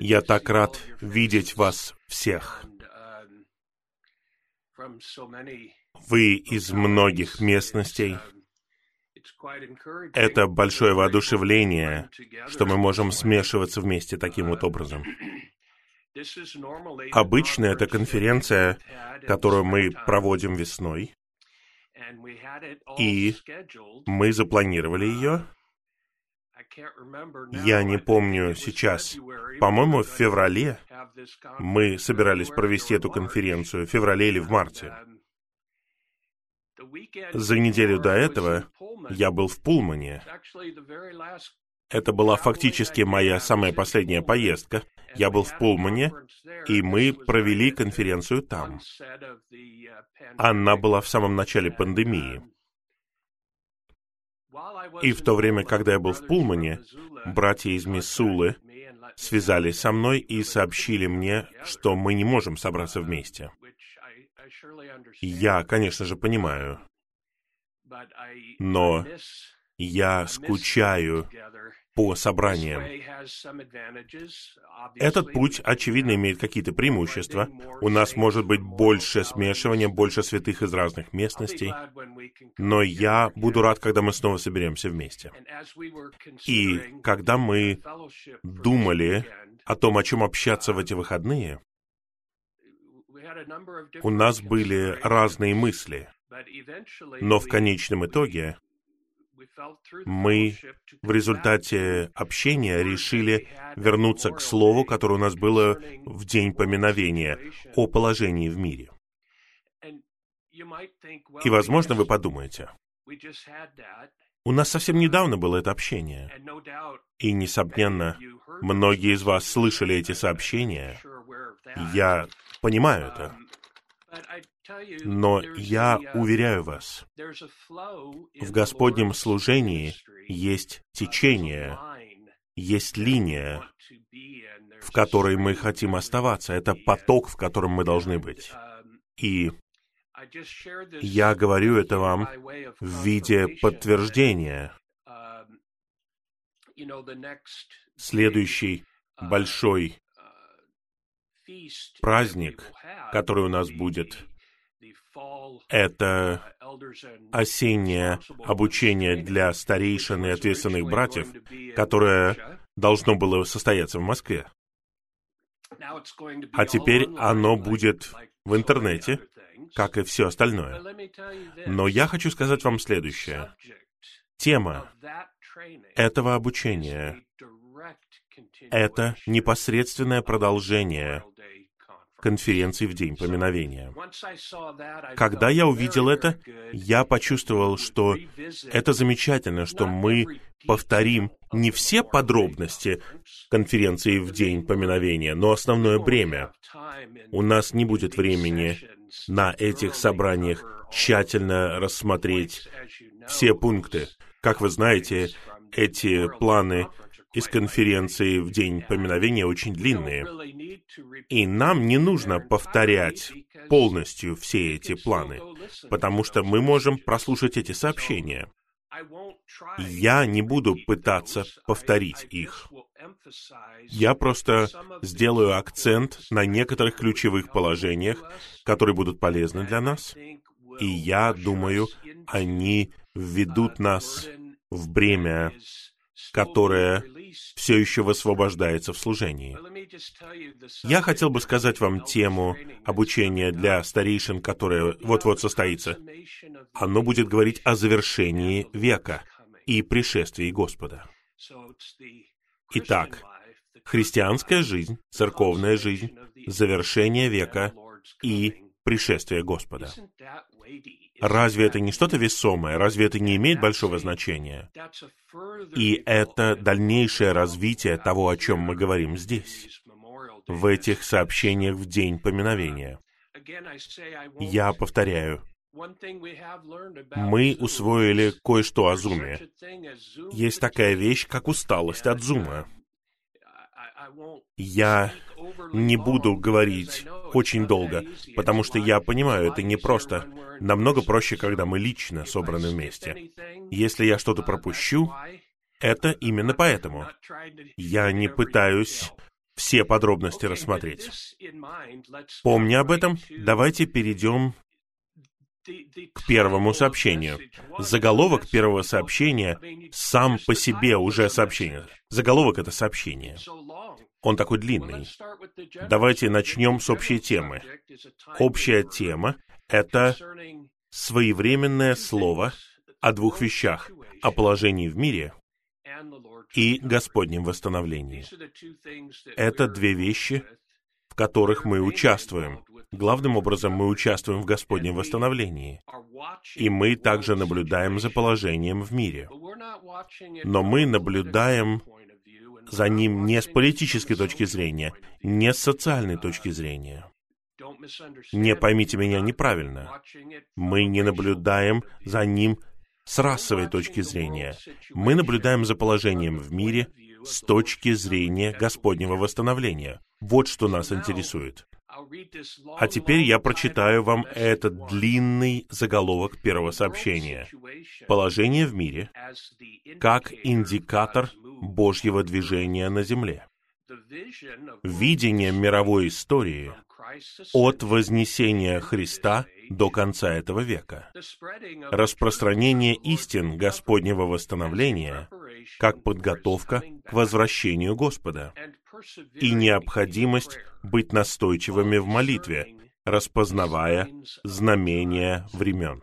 Я так рад видеть вас всех. Вы из многих местностей. Это большое воодушевление, что мы можем смешиваться вместе таким вот образом. Обычно это конференция, которую мы проводим весной, и мы запланировали ее. Я не помню сейчас. По-моему, в феврале мы собирались провести эту конференцию, в феврале или в марте. За неделю до этого я был в Пулмане. Это была фактически моя самая последняя поездка. Я был в Пулмане, и мы провели конференцию там. Она была в самом начале пандемии. И в то время, когда я был в Пулмане, братья из Миссулы связались со мной и сообщили мне, что мы не можем собраться вместе. Я, конечно же, понимаю, но я скучаю по собраниям. Этот путь, очевидно, имеет какие-то преимущества. У нас может быть больше смешивания, больше святых из разных местностей. Но я буду рад, когда мы снова соберемся вместе. И когда мы думали о том, о чем общаться в эти выходные, у нас были разные мысли. Но в конечном итоге мы в результате общения решили вернуться к слову, которое у нас было в день поминовения, о положении в мире. И, возможно, вы подумаете, у нас совсем недавно было это общение. И, несомненно, многие из вас слышали эти сообщения. Я понимаю это. Но я уверяю вас, в Господнем служении есть течение, есть линия, в которой мы хотим оставаться. Это поток, в котором мы должны быть. И я говорю это вам в виде подтверждения. Следующий большой праздник, который у нас будет, это осеннее обучение для старейшин и ответственных братьев, которое должно было состояться в Москве. А теперь оно будет в интернете, как и все остальное. Но я хочу сказать вам следующее. Тема этого обучения — это непосредственное продолжение конференции в День поминовения. Когда я увидел это, я почувствовал, что это замечательно, что мы повторим не все подробности конференции в День поминовения, но основное бремя. У нас не будет времени на этих собраниях тщательно рассмотреть все пункты. Как вы знаете, эти планы из конференции в день поминовения очень длинные. И нам не нужно повторять полностью все эти планы, потому что мы можем прослушать эти сообщения. Я не буду пытаться повторить их. Я просто сделаю акцент на некоторых ключевых положениях, которые будут полезны для нас, и я думаю, они введут нас в бремя, которое все еще высвобождается в служении. Я хотел бы сказать вам тему обучения для старейшин, которое вот-вот состоится. Оно будет говорить о завершении века и пришествии Господа. Итак, христианская жизнь, церковная жизнь, завершение века и пришествие Господа. Разве это не что-то весомое? Разве это не имеет большого значения? И это дальнейшее развитие того, о чем мы говорим здесь, в этих сообщениях в день поминовения. Я повторяю, мы усвоили кое-что о зуме. Есть такая вещь, как усталость от зума. Я не буду говорить очень долго, потому что я понимаю, это не просто. Намного проще, когда мы лично собраны вместе. Если я что-то пропущу, Это именно поэтому. Я не пытаюсь все подробности рассмотреть. Помня об этом, давайте перейдем к первому сообщению. Заголовок первого сообщения сам по себе уже сообщение. Заголовок — это сообщение. Он такой длинный. Давайте начнем с общей темы. Общая тема — это своевременное слово о двух вещах — о положении в мире и Господнем восстановлении. Это две вещи, в которых мы участвуем. Главным образом мы участвуем в Господнем восстановлении. И мы также наблюдаем за положением в мире. Но мы наблюдаем за ним не с политической точки зрения, не с социальной точки зрения. Не поймите меня неправильно. Мы не наблюдаем за ним с расовой точки зрения. Мы наблюдаем за положением в мире с точки зрения Господнего восстановления. Вот что нас интересует. А теперь я прочитаю вам этот длинный заголовок первого сообщения. Положение в мире как индикатор Божьего движения на земле. Видение мировой истории от вознесения Христа до конца этого века. Распространение истин Господнего восстановления как подготовка к возвращению Господа и необходимость быть настойчивыми в молитве, распознавая знамения времен.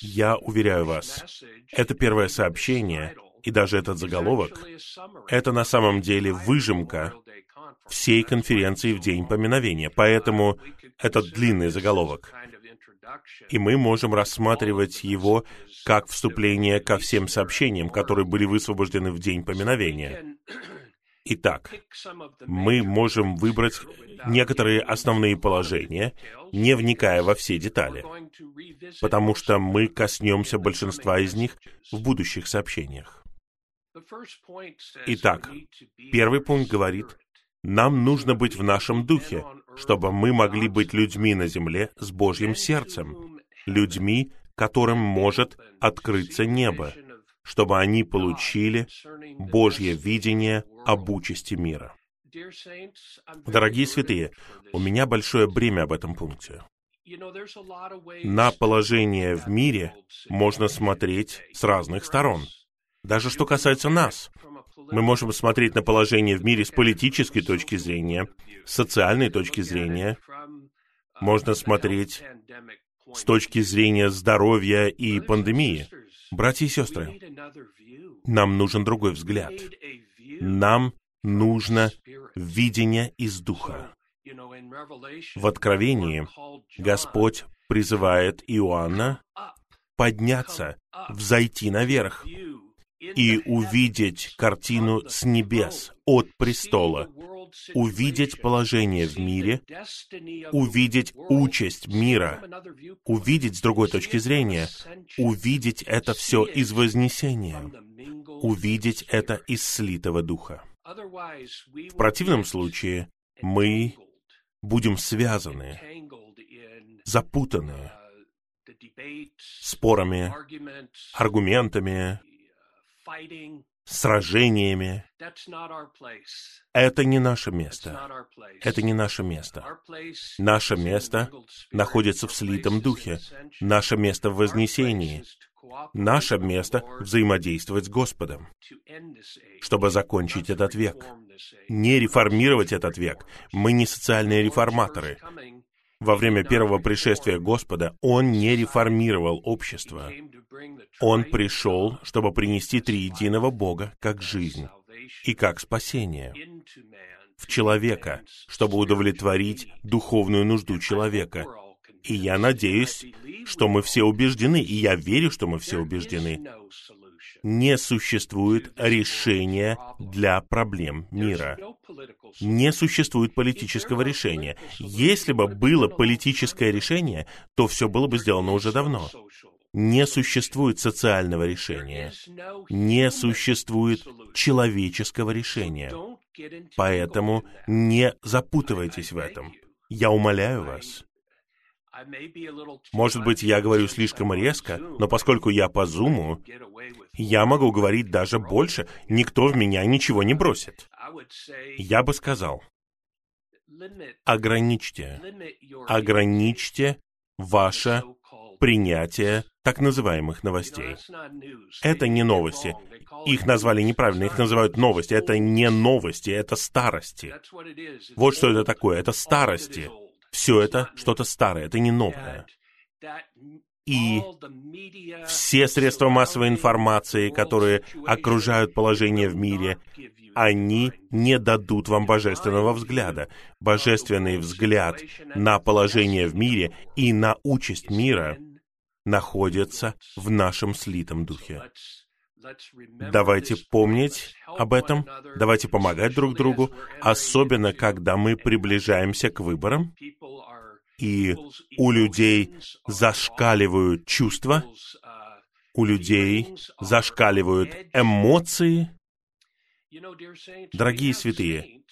Я уверяю вас, это первое сообщение и даже этот заголовок — это на самом деле выжимка всей конференции в День поминовения. Поэтому этот длинный заголовок. И мы можем рассматривать его как вступление ко всем сообщениям, которые были высвобождены в День поминовения. Итак, мы можем выбрать некоторые основные положения, не вникая во все детали, потому что мы коснемся большинства из них в будущих сообщениях. Итак, первый пункт говорит, нам нужно быть в нашем духе, чтобы мы могли быть людьми на земле с Божьим сердцем, людьми, которым может открыться небо, чтобы они получили Божье видение об участи мира. Дорогие святые, у меня большое бремя об этом пункте. На положение в мире можно смотреть с разных сторон. Даже что касается нас, мы можем смотреть на положение в мире с политической точки зрения, с социальной точки зрения. Можно смотреть с точки зрения здоровья и пандемии. Братья и сестры, нам нужен другой взгляд. Нам нужно видение из Духа. В Откровении Господь призывает Иоанна подняться, взойти наверх, и увидеть картину с небес, от престола, увидеть положение в мире, увидеть участь мира, увидеть с другой точки зрения, увидеть это все из Вознесения, увидеть это из слитого Духа. В противном случае мы будем связаны, запутаны спорами, аргументами, сражениями. Это не наше место. Это не наше место. Наше место находится в слитом духе. Наше место в вознесении. Наше место взаимодействовать с Господом, чтобы закончить этот век. Не реформировать этот век. Мы не социальные реформаторы. Во время первого пришествия Господа Он не реформировал общество. Он пришел, чтобы принести триединого Бога как жизнь и как спасение в человека, чтобы удовлетворить духовную нужду человека. И я надеюсь, что мы все убеждены, и я верю, что мы все убеждены. Не существует решения для проблем мира. Не существует политического решения. Если бы было политическое решение, то все было бы сделано уже давно не существует социального решения, не существует человеческого решения. Поэтому не запутывайтесь в этом. Я умоляю вас. Может быть, я говорю слишком резко, но поскольку я по зуму, я могу говорить даже больше. Никто в меня ничего не бросит. Я бы сказал, ограничьте, ограничьте ваше принятие так называемых новостей. Это не новости. Их назвали неправильно, их называют новости. Это не новости, это старости. Вот что это такое, это старости. Все это что-то старое, это не новое. И все средства массовой информации, которые окружают положение в мире, они не дадут вам божественного взгляда. Божественный взгляд на положение в мире и на участь мира находится в нашем слитом духе. Давайте помнить об этом, давайте помогать друг другу, особенно когда мы приближаемся к выборам, и у людей зашкаливают чувства, у людей зашкаливают эмоции. Дорогие святые,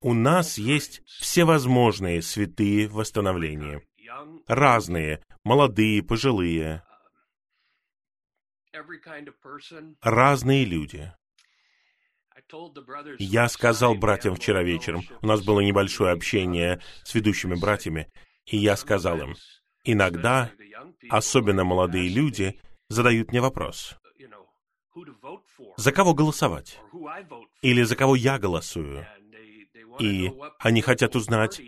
у нас есть всевозможные святые восстановления. Разные, молодые, пожилые, разные люди. Я сказал братьям вчера вечером, у нас было небольшое общение с ведущими братьями, и я сказал им, иногда, особенно молодые люди, задают мне вопрос, за кого голосовать? Или за кого я голосую? И они хотят узнать,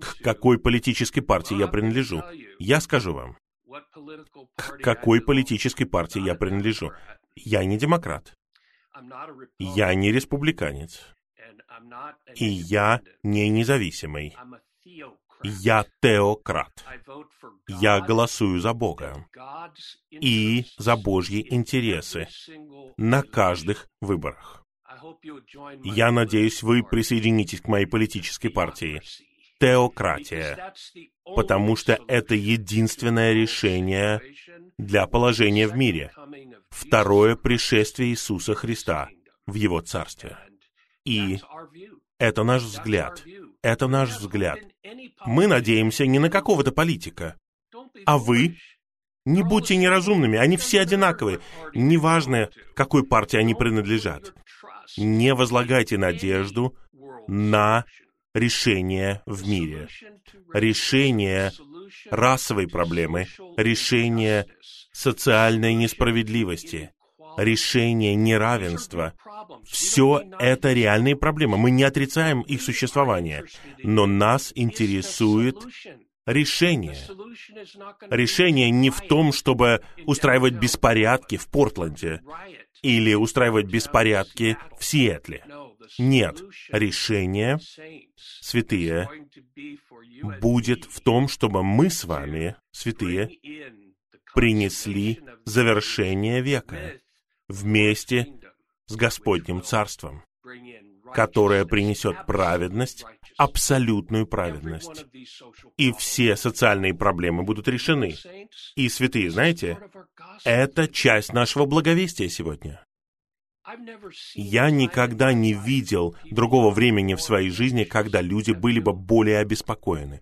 к какой политической партии я принадлежу. Я скажу вам, к какой политической партии я принадлежу. Я не демократ. Я не республиканец. И я не независимый. Я теократ. Я голосую за Бога и за Божьи интересы на каждых выборах. Я надеюсь, вы присоединитесь к моей политической партии теократия, потому что это единственное решение для положения в мире. Второе пришествие Иисуса Христа в Его Царстве. И это наш взгляд. Это наш взгляд. Мы надеемся не на какого-то политика. А вы? Не будьте неразумными, они все одинаковые. Неважно, какой партии они принадлежат. Не возлагайте надежду на решение в мире, решение расовой проблемы, решение социальной несправедливости, решение неравенства. Все это реальные проблемы. Мы не отрицаем их существование, но нас интересует решение. Решение не в том, чтобы устраивать беспорядки в Портленде или устраивать беспорядки в Сиэтле. Нет, решение, святые, будет в том, чтобы мы с вами, святые, принесли завершение века вместе с Господним Царством, которое принесет праведность, абсолютную праведность. И все социальные проблемы будут решены. И святые, знаете, это часть нашего благовестия сегодня. Я никогда не видел другого времени в своей жизни, когда люди были бы более обеспокоены.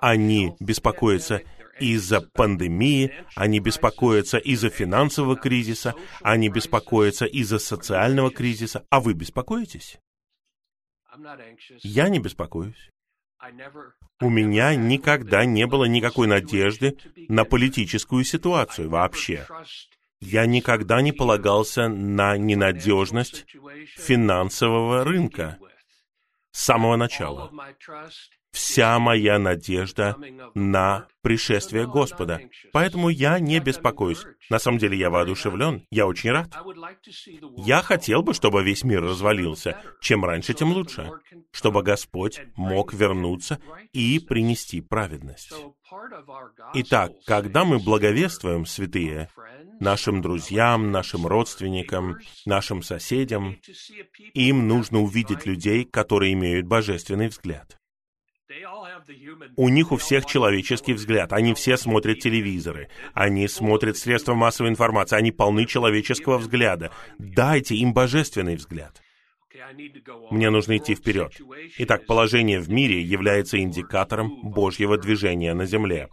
Они беспокоятся из-за пандемии, они беспокоятся из-за финансового кризиса, они беспокоятся из-за социального кризиса. А вы беспокоитесь? Я не беспокоюсь. У меня никогда не было никакой надежды на политическую ситуацию вообще. Я никогда не полагался на ненадежность финансового рынка с самого начала вся моя надежда на пришествие Господа. Поэтому я не беспокоюсь. На самом деле я воодушевлен, я очень рад. Я хотел бы, чтобы весь мир развалился. Чем раньше, тем лучше. Чтобы Господь мог вернуться и принести праведность. Итак, когда мы благовествуем, святые, нашим друзьям, нашим родственникам, нашим соседям, им нужно увидеть людей, которые имеют божественный взгляд. У них у всех человеческий взгляд. Они все смотрят телевизоры. Они смотрят средства массовой информации. Они полны человеческого взгляда. Дайте им божественный взгляд. Мне нужно идти вперед. Итак, положение в мире является индикатором Божьего движения на земле.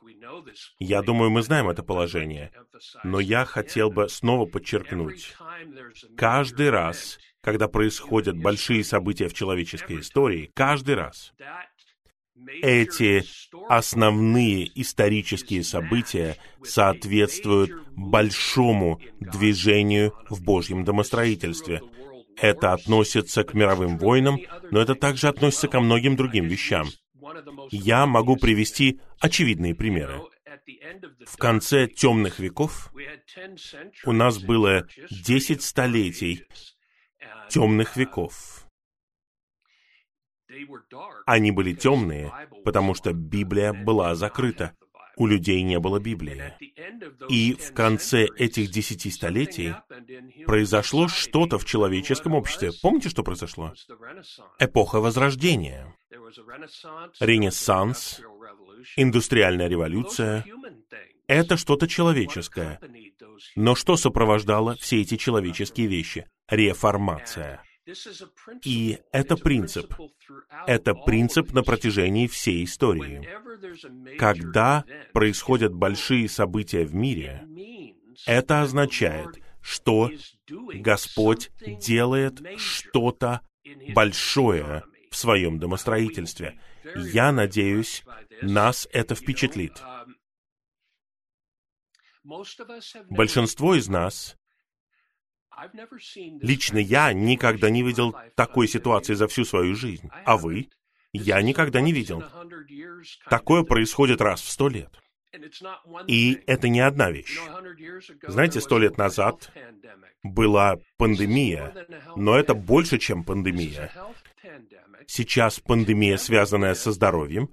Я думаю, мы знаем это положение. Но я хотел бы снова подчеркнуть. Каждый раз, когда происходят большие события в человеческой истории, каждый раз эти основные исторические события соответствуют большому движению в Божьем домостроительстве. Это относится к мировым войнам, но это также относится ко многим другим вещам. Я могу привести очевидные примеры. В конце темных веков у нас было 10 столетий темных веков. Они были темные, потому что Библия была закрыта. У людей не было Библии. И в конце этих десяти столетий произошло что-то в человеческом обществе. Помните, что произошло? Эпоха Возрождения. Ренессанс, индустриальная революция — это что-то человеческое. Но что сопровождало все эти человеческие вещи? Реформация. И это принцип. Это принцип на протяжении всей истории. Когда происходят большие события в мире, это означает, что Господь делает что-то большое в своем домостроительстве. Я надеюсь, нас это впечатлит. Большинство из нас Лично я никогда не видел такой ситуации за всю свою жизнь. А вы? Я никогда не видел. Такое происходит раз в сто лет. И это не одна вещь. Знаете, сто лет назад была пандемия, но это больше, чем пандемия. Сейчас пандемия, связанная со здоровьем,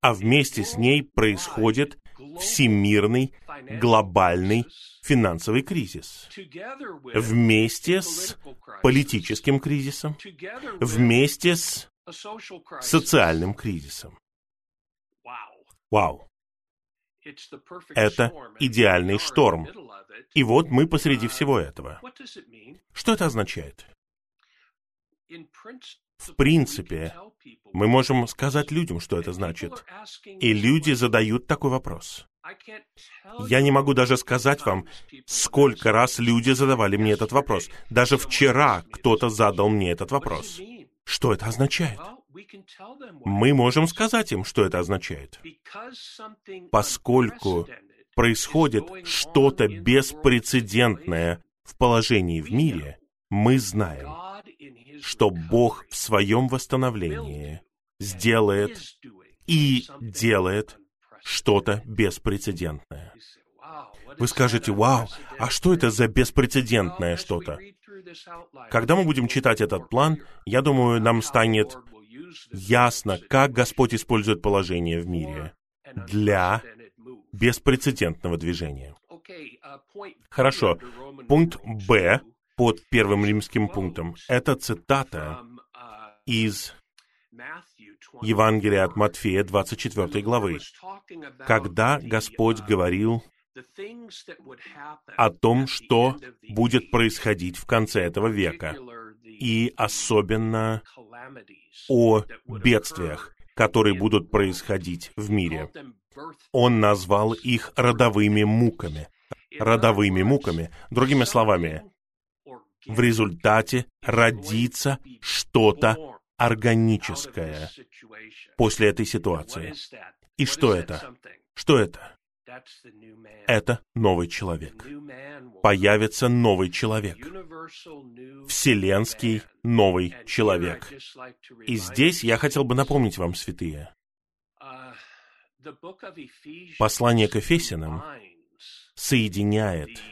а вместе с ней происходит всемирный, глобальный финансовый кризис. Вместе с политическим кризисом, вместе с социальным кризисом. Вау! Это идеальный шторм. И вот мы посреди всего этого. Что это означает? В принципе, мы можем сказать людям, что это значит. И люди задают такой вопрос. Я не могу даже сказать вам, сколько раз люди задавали мне этот вопрос. Даже вчера кто-то задал мне этот вопрос. Что это означает? Мы можем сказать им, что это означает. Поскольку происходит что-то беспрецедентное в положении в мире, мы знаем, что Бог в своем восстановлении сделает и делает что-то беспрецедентное. Вы скажете, вау, а что это за беспрецедентное что-то? Когда мы будем читать этот план, я думаю, нам станет ясно, как Господь использует положение в мире для беспрецедентного движения. Хорошо. Пункт Б под первым римским пунктом. Это цитата из Евангелия от Матфея, 24 главы, когда Господь говорил о том, что будет происходить в конце этого века, и особенно о бедствиях, которые будут происходить в мире. Он назвал их родовыми муками. Родовыми муками. Другими словами, в результате родится что-то органическое после этой ситуации. И что это? Что это? Это новый человек. Появится новый человек. Вселенский новый человек. И здесь я хотел бы напомнить вам, святые, послание к Ефесянам соединяет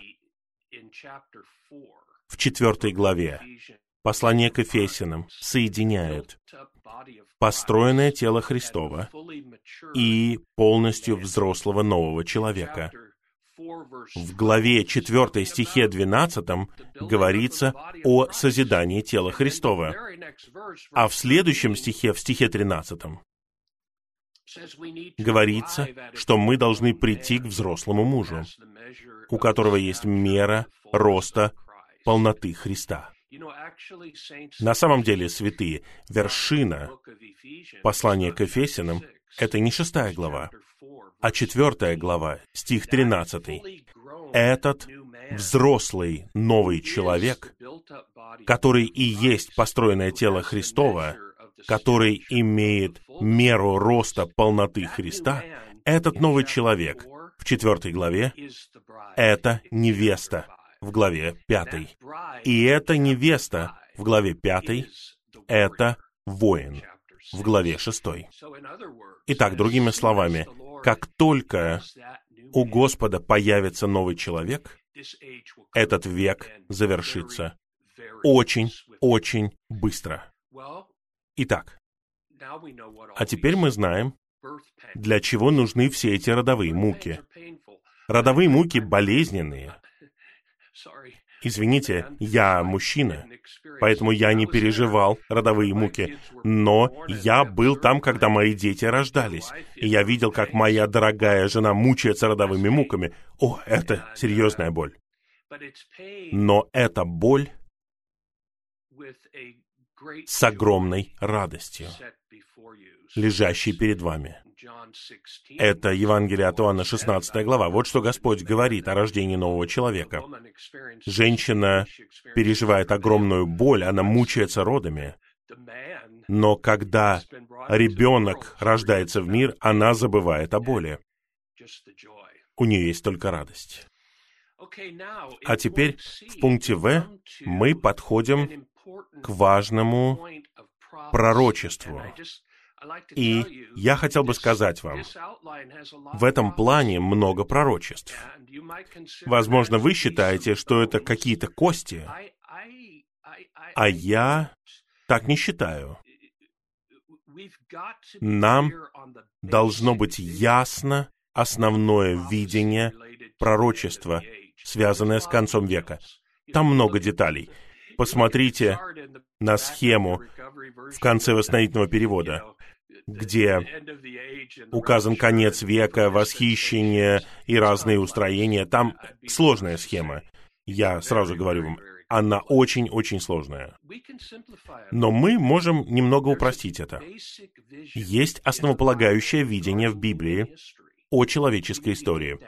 в четвертой главе послание к Ефесянам соединяет построенное тело Христова и полностью взрослого нового человека. В главе 4 стихе 12 говорится о созидании тела Христова, а в следующем стихе, в стихе 13, говорится, что мы должны прийти к взрослому мужу, у которого есть мера роста полноты Христа. На самом деле, святые, вершина послания к Ефесянам — это не шестая глава, а четвертая глава, стих 13. Этот взрослый новый человек, который и есть построенное тело Христова, который имеет меру роста полноты Христа, этот новый человек в четвертой главе — это невеста в главе пятой. И эта невеста в главе пятой — это воин в главе шестой. Итак, другими словами, как только у Господа появится новый человек, этот век завершится очень, очень быстро. Итак, а теперь мы знаем, для чего нужны все эти родовые муки. Родовые муки болезненные. Извините, я мужчина, поэтому я не переживал родовые муки, но я был там, когда мои дети рождались, и я видел, как моя дорогая жена мучается родовыми муками. О, это серьезная боль. Но эта боль с огромной радостью, лежащей перед вами. Это Евангелие от Иоанна, 16 глава. Вот что Господь говорит о рождении нового человека. Женщина переживает огромную боль, она мучается родами. Но когда ребенок рождается в мир, она забывает о боли. У нее есть только радость. А теперь в пункте В мы подходим к важному пророчеству. И я хотел бы сказать вам, в этом плане много пророчеств. Возможно, вы считаете, что это какие-то кости, а я так не считаю. Нам должно быть ясно основное видение пророчества, связанное с концом века. Там много деталей. Посмотрите на схему в конце восстановительного перевода, где указан конец века, восхищение и разные устроения. Там сложная схема. Я сразу говорю вам, она очень-очень сложная. Но мы можем немного упростить это. Есть основополагающее видение в Библии о человеческой истории.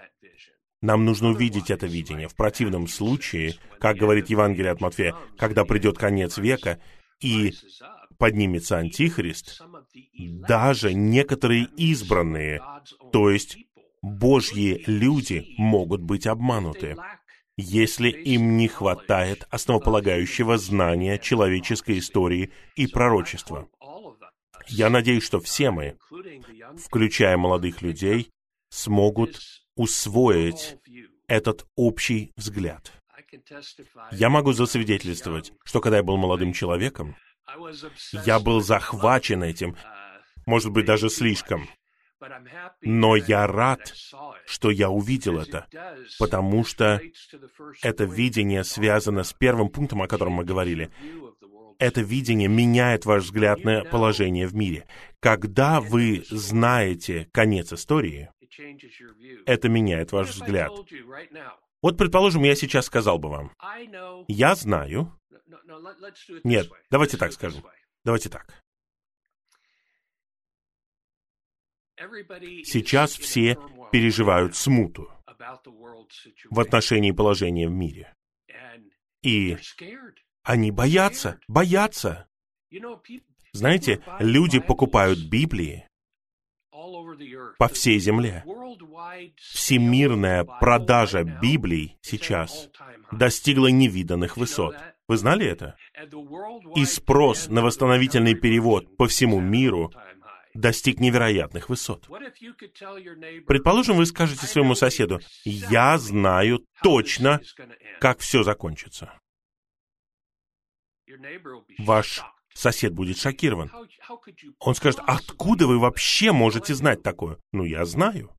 Нам нужно увидеть это видение. В противном случае, как говорит Евангелие от Матфея, когда придет конец века и поднимется Антихрист, даже некоторые избранные, то есть Божьи люди, могут быть обмануты, если им не хватает основополагающего знания человеческой истории и пророчества. Я надеюсь, что все мы, включая молодых людей, смогут усвоить этот общий взгляд. Я могу засвидетельствовать, что когда я был молодым человеком, я был захвачен этим, может быть, даже слишком. Но я рад, что я увидел это, потому что это видение связано с первым пунктом, о котором мы говорили. Это видение меняет ваш взгляд на положение в мире. Когда вы знаете конец истории, это меняет ваш взгляд. Вот, предположим, я сейчас сказал бы вам, я знаю... Нет, давайте так скажем. Давайте так. Сейчас все переживают смуту в отношении положения в мире. И они боятся, боятся. Знаете, люди покупают Библии по всей земле. Всемирная продажа Библий сейчас достигла невиданных высот. Вы знали это? И спрос на восстановительный перевод по всему миру достиг невероятных высот. Предположим, вы скажете своему соседу, «Я знаю точно, как все закончится». Ваш сосед будет шокирован. Он скажет, откуда вы вообще можете знать такое? Ну, я знаю.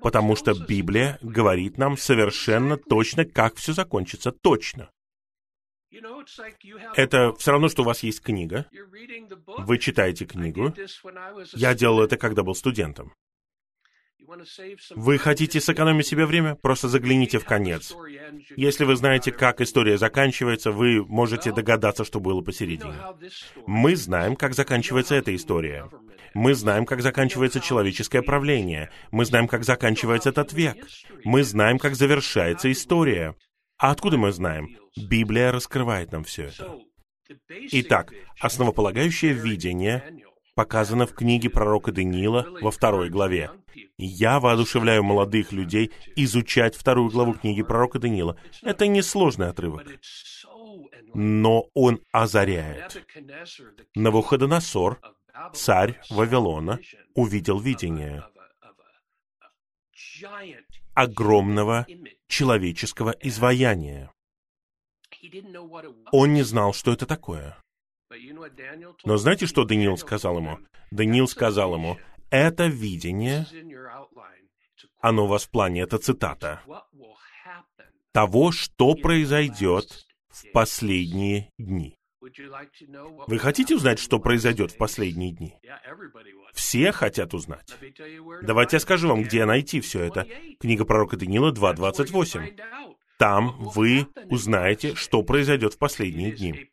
Потому что Библия говорит нам совершенно точно, как все закончится. Точно. Это все равно, что у вас есть книга. Вы читаете книгу. Я делал это, когда был студентом. Вы хотите сэкономить себе время? Просто загляните в конец. Если вы знаете, как история заканчивается, вы можете догадаться, что было посередине. Мы знаем, как заканчивается эта история. Мы знаем, как заканчивается человеческое правление. Мы знаем, как заканчивается этот век. Мы знаем, как завершается история. А откуда мы знаем? Библия раскрывает нам все это. Итак, основополагающее видение показано в книге пророка Даниила во второй главе. Я воодушевляю молодых людей изучать вторую главу книги пророка Даниила. Это несложный отрывок. Но он озаряет. Навуходоносор, царь Вавилона, увидел видение огромного человеческого изваяния. Он не знал, что это такое. Но знаете, что Даниил сказал ему? Даниил сказал ему, это видение, оно у вас в плане, это цитата, того, что произойдет в последние дни. Вы хотите узнать, что произойдет в последние дни? Все хотят узнать. Давайте я скажу вам, где найти все это. Книга пророка Даниила 2.28. Там вы узнаете, что произойдет в последние дни.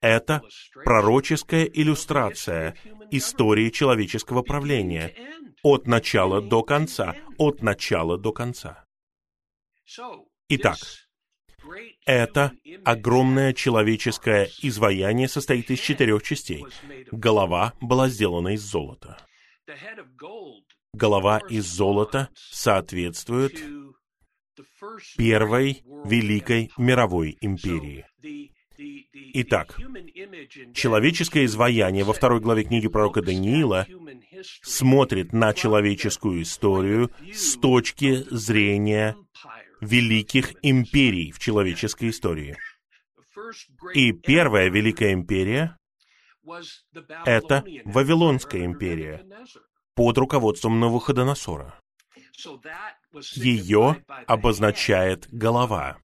Это пророческая иллюстрация истории человеческого правления от начала до конца, от начала до конца. Итак, это огромное человеческое изваяние состоит из четырех частей. Голова была сделана из золота. Голова из золота соответствует первой великой мировой империи. Итак, человеческое изваяние во второй главе книги пророка Даниила смотрит на человеческую историю с точки зрения великих империй в человеческой истории. И первая великая империя — это Вавилонская империя под руководством Навуходоносора. Ее обозначает голова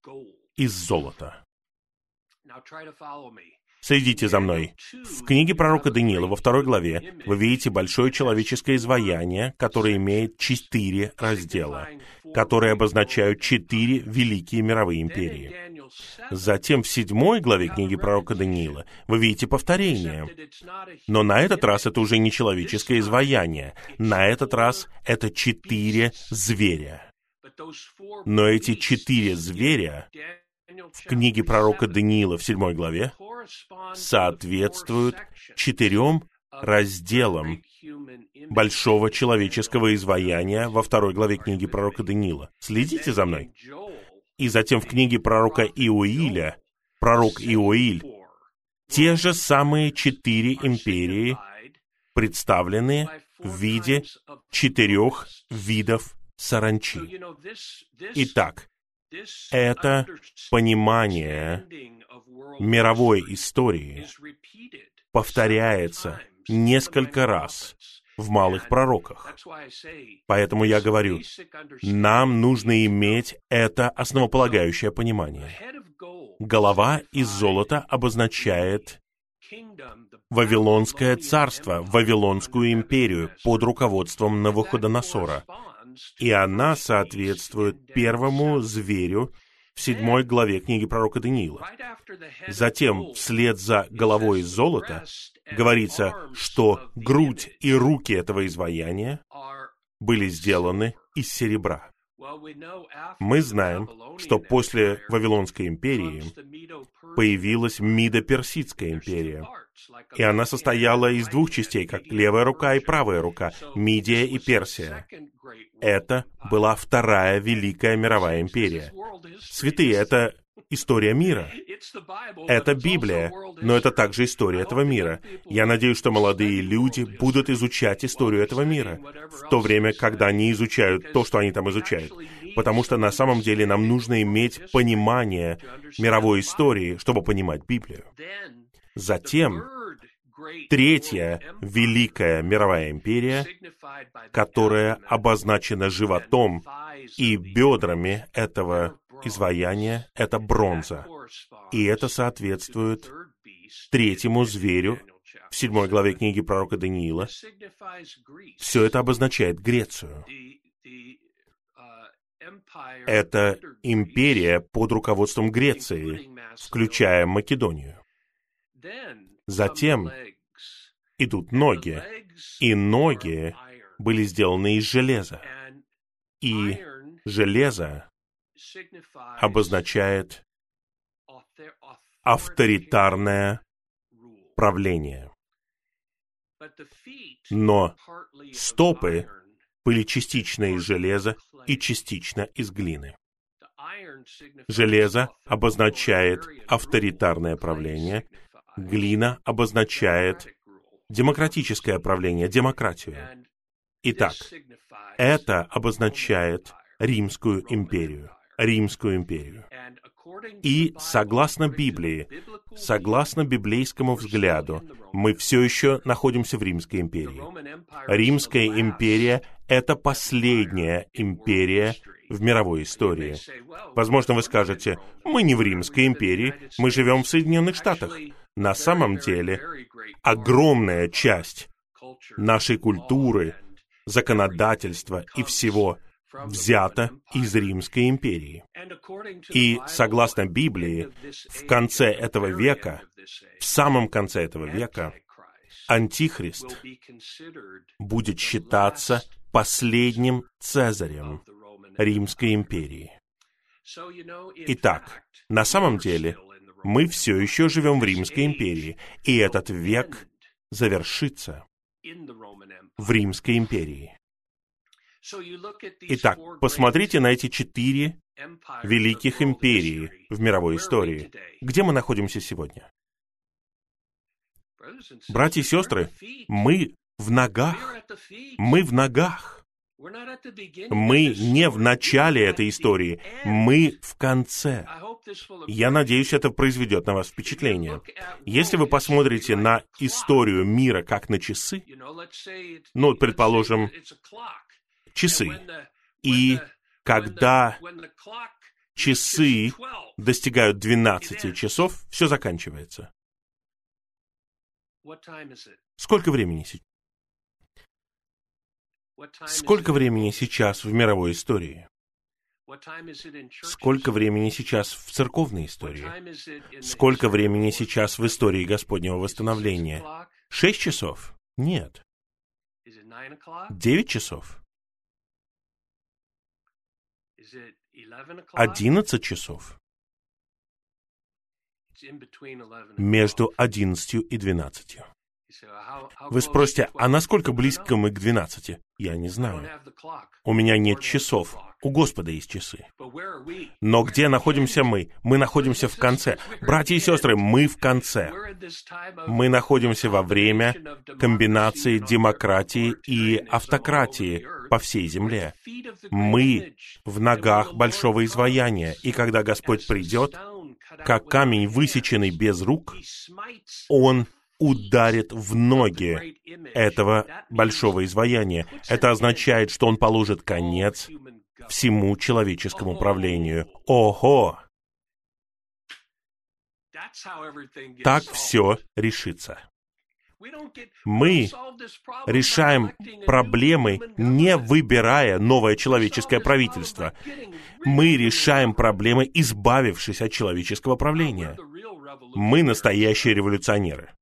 из золота. Следите за мной. В книге пророка Даниила во второй главе вы видите большое человеческое изваяние, которое имеет четыре раздела, которые обозначают четыре великие мировые империи. Затем в седьмой главе книги пророка Даниила вы видите повторение. Но на этот раз это уже не человеческое изваяние. На этот раз это четыре зверя. Но эти четыре зверя в книге пророка Даниила в седьмой главе соответствуют четырем разделам большого человеческого изваяния во второй главе книги пророка Даниила. Следите за мной. И затем в книге пророка Иоиля, пророк Иоиль, те же самые четыре империи представлены в виде четырех видов саранчи. Итак, это понимание мировой истории повторяется несколько раз в малых пророках. Поэтому я говорю, нам нужно иметь это основополагающее понимание. Голова из золота обозначает Вавилонское царство, Вавилонскую империю под руководством Навуходоносора и она соответствует первому зверю в седьмой главе книги пророка Даниила. Затем, вслед за головой из золота, говорится, что грудь и руки этого изваяния были сделаны из серебра. Мы знаем, что после Вавилонской империи появилась Мидо-Персидская империя, и она состояла из двух частей, как левая рука и правая рука, Мидия и Персия. Это была вторая Великая мировая империя. Святые, это история мира. Это Библия, но это также история этого мира. Я надеюсь, что молодые люди будут изучать историю этого мира, в то время, когда они изучают то, что они там изучают. Потому что на самом деле нам нужно иметь понимание мировой истории, чтобы понимать Библию. Затем Третья Великая мировая империя, которая обозначена животом и бедрами этого изваяния, это бронза. И это соответствует третьему зверю в седьмой главе книги пророка Даниила, все это обозначает Грецию. Это империя под руководством Греции, включая Македонию. Затем идут ноги, и ноги были сделаны из железа. И железо обозначает авторитарное правление. Но стопы были частично из железа и частично из глины. Железо обозначает авторитарное правление, глина обозначает демократическое правление, демократию. Итак, это обозначает Римскую империю. Римскую империю. И согласно Библии, согласно библейскому взгляду, мы все еще находимся в Римской империи. Римская империя — это последняя империя в мировой истории. Возможно, вы скажете, мы не в Римской империи, мы живем в Соединенных Штатах. На самом деле, огромная часть нашей культуры, законодательства и всего взято из Римской империи. И, согласно Библии, в конце этого века, в самом конце этого века, Антихрист будет считаться последним Цезарем Римской империи. Итак, на самом деле, мы все еще живем в Римской империи, и этот век завершится в Римской империи. Итак, посмотрите на эти четыре великих империи в мировой истории. Где мы находимся сегодня? Братья и сестры, мы в ногах. Мы в ногах. Мы не в начале этой истории, мы в конце. Я надеюсь, это произведет на вас впечатление. Если вы посмотрите на историю мира как на часы, ну, предположим, часы. И когда часы достигают 12 часов, все заканчивается. Сколько времени сейчас? Сколько времени сейчас в мировой истории? Сколько времени сейчас в церковной истории? Сколько времени сейчас в истории Господнего восстановления? Шесть часов? Нет. Девять часов? Одиннадцать часов. Между одиннадцатью и двенадцатью. Вы спросите, а насколько близко мы к двенадцати? Я не знаю. У меня нет часов. У Господа есть часы. Но где находимся мы? Мы находимся в конце. Братья и сестры, мы в конце. Мы находимся во время комбинации демократии и автократии по всей земле. Мы в ногах большого изваяния, и когда Господь придет, как камень, высеченный без рук, Он ударит в ноги этого большого изваяния. Это означает, что он положит конец всему человеческому правлению. Ого! Так все решится. Мы решаем проблемы, не выбирая новое человеческое правительство. Мы решаем проблемы, избавившись от человеческого правления. Мы настоящие революционеры.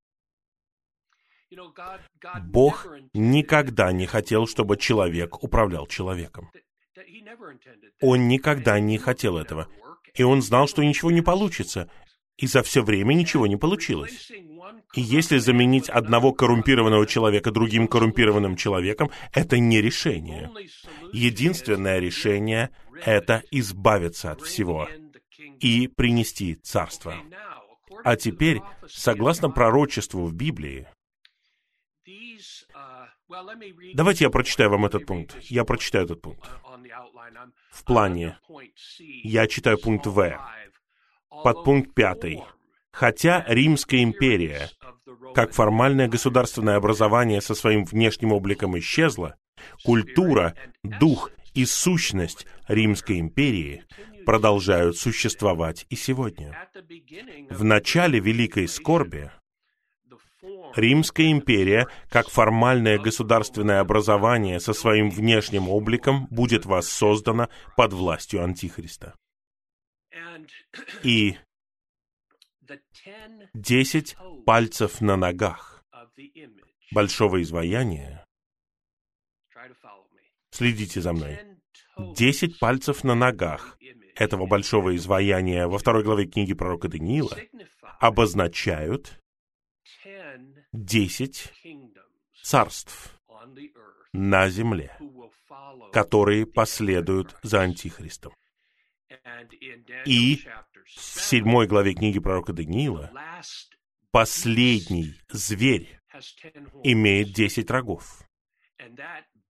Бог никогда не хотел, чтобы человек управлял человеком. Он никогда не хотел этого. И он знал, что ничего не получится. И за все время ничего не получилось. И если заменить одного коррумпированного человека другим коррумпированным человеком, это не решение. Единственное решение — это избавиться от всего и принести царство. А теперь, согласно пророчеству в Библии, Давайте я прочитаю вам этот пункт. Я прочитаю этот пункт. В плане. Я читаю пункт В. Под пункт пятый. Хотя Римская империя, как формальное государственное образование со своим внешним обликом исчезла, культура, дух и сущность Римской империи продолжают существовать и сегодня. В начале Великой Скорби Римская империя, как формальное государственное образование со своим внешним обликом, будет воссоздана под властью Антихриста. И десять пальцев на ногах большого изваяния, следите за мной, десять пальцев на ногах этого большого изваяния во второй главе книги пророка Даниила обозначают десять царств на земле, которые последуют за Антихристом. И в седьмой главе книги пророка Даниила последний зверь имеет десять рогов.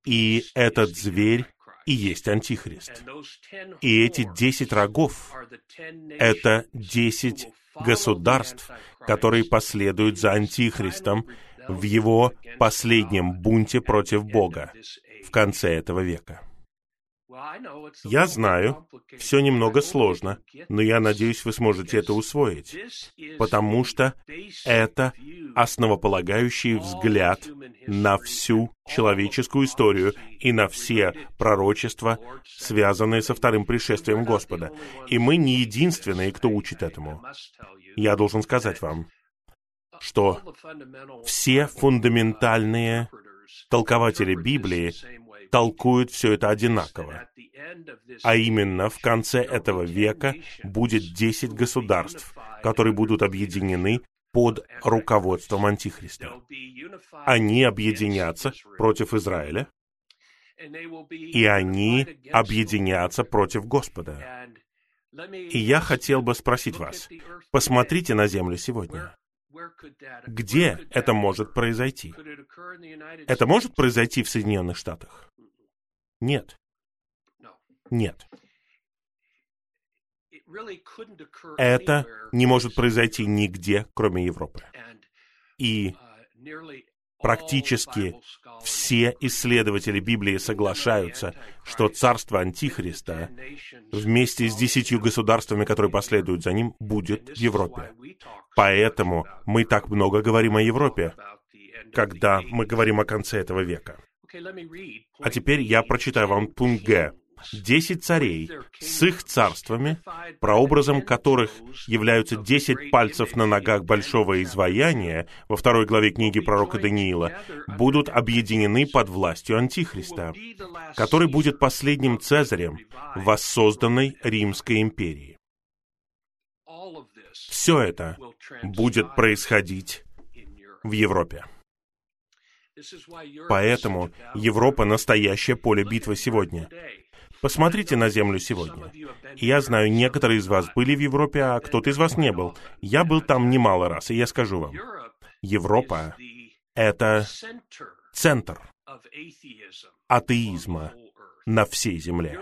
И этот зверь и есть Антихрист. И эти десять рогов — это десять государств, которые последуют за Антихристом в его последнем бунте против Бога в конце этого века. Я знаю, все немного сложно, но я надеюсь, вы сможете это усвоить, потому что это основополагающий взгляд на всю человеческую историю и на все пророчества, связанные со вторым пришествием Господа. И мы не единственные, кто учит этому. Я должен сказать вам, что все фундаментальные толкователи Библии толкуют все это одинаково. А именно, в конце этого века будет десять государств, которые будут объединены под руководством Антихриста. Они объединятся против Израиля, и они объединятся против Господа. И я хотел бы спросить вас, посмотрите на Землю сегодня. Где это может произойти? Это может произойти в Соединенных Штатах? Нет. Нет. Это не может произойти нигде, кроме Европы. И практически все исследователи Библии соглашаются, что царство Антихриста вместе с десятью государствами, которые последуют за ним, будет в Европе. Поэтому мы так много говорим о Европе, когда мы говорим о конце этого века. А теперь я прочитаю вам пункт Г. Десять царей с их царствами, прообразом которых являются десять пальцев на ногах большого изваяния во второй главе книги пророка Даниила, будут объединены под властью Антихриста, который будет последним Цезарем воссозданной Римской империи. Все это будет происходить в Европе. Поэтому Европа — настоящее поле битвы сегодня. Посмотрите на Землю сегодня. Я знаю, некоторые из вас были в Европе, а кто-то из вас не был. Я был там немало раз, и я скажу вам. Европа — это центр атеизма на всей Земле.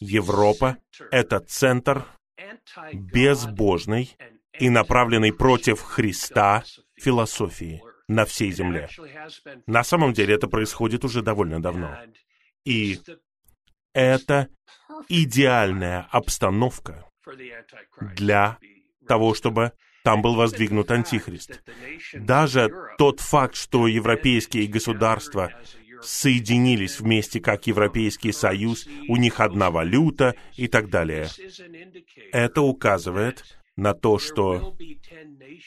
Европа — это центр безбожной и направленной против Христа философии на всей земле. На самом деле это происходит уже довольно давно. И это идеальная обстановка для того, чтобы там был воздвигнут Антихрист. Даже тот факт, что европейские государства соединились вместе как Европейский Союз, у них одна валюта и так далее. Это указывает на то, что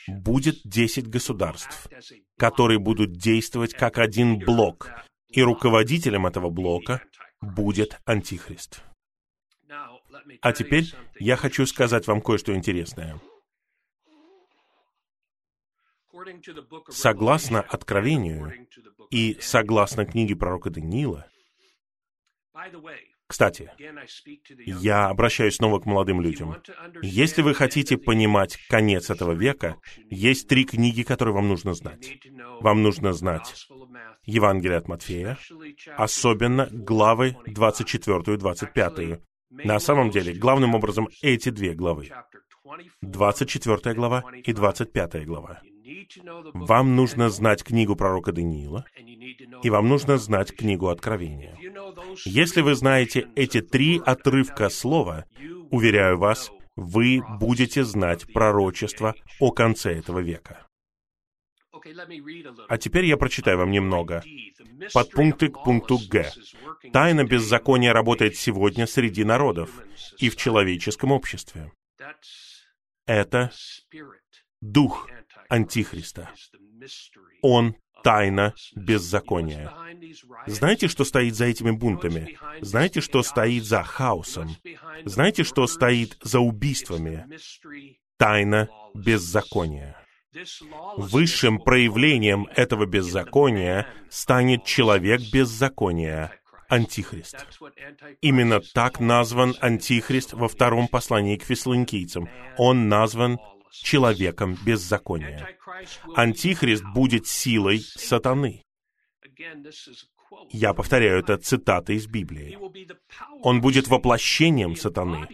будет 10 государств, которые будут действовать как один блок, и руководителем этого блока будет Антихрист. А теперь я хочу сказать вам кое-что интересное. Согласно Откровению и согласно книге пророка Даниила, кстати, я обращаюсь снова к молодым людям. Если вы хотите понимать конец этого века, есть три книги, которые вам нужно знать. Вам нужно знать Евангелие от Матфея, особенно главы 24 и 25. На самом деле, главным образом, эти две главы. 24 глава и 25 глава. Вам нужно знать книгу пророка Даниила, и вам нужно знать книгу Откровения. Если вы знаете эти три отрывка слова, уверяю вас, вы будете знать пророчество о конце этого века. А теперь я прочитаю вам немного. Подпункты к пункту Г. Тайна беззакония работает сегодня среди народов и в человеческом обществе. Это дух Антихриста. Он тайна беззакония. Знаете, что стоит за этими бунтами? Знаете, что стоит за хаосом? Знаете, что стоит за убийствами? Тайна беззакония. Высшим проявлением этого беззакония станет человек беззакония, Антихрист. Именно так назван Антихрист во втором послании к фессалоникийцам. Он назван человеком беззакония. Антихрист будет силой сатаны. Я повторяю, это цитата из Библии. Он будет воплощением сатаны.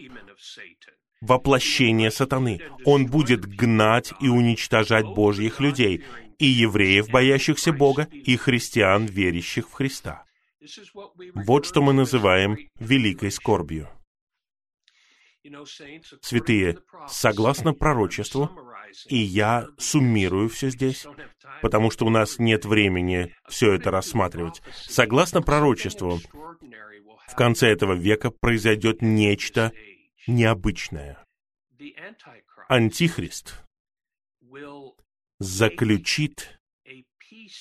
Воплощение сатаны. Он будет гнать и уничтожать Божьих людей, и евреев, боящихся Бога, и христиан, верящих в Христа. Вот что мы называем великой скорбью. Святые, согласно пророчеству, и я суммирую все здесь, потому что у нас нет времени все это рассматривать. Согласно пророчеству, в конце этого века произойдет нечто необычное. Антихрист заключит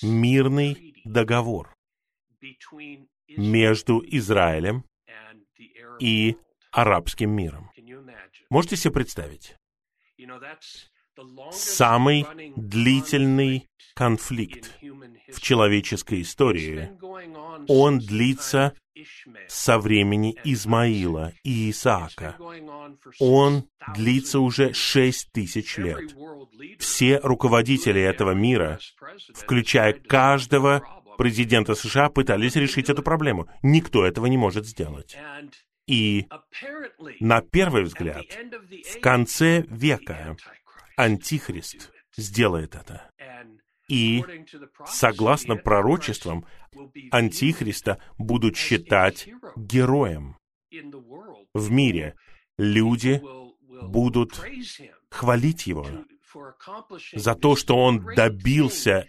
мирный договор между Израилем и арабским миром. Можете себе представить? Самый длительный конфликт в человеческой истории, он длится со времени Измаила и Исаака. Он длится уже шесть тысяч лет. Все руководители этого мира, включая каждого президента США, пытались решить эту проблему. Никто этого не может сделать. И на первый взгляд, в конце века Антихрист сделает это. И, согласно пророчествам, Антихриста будут считать героем в мире. Люди будут хвалить его за то, что он добился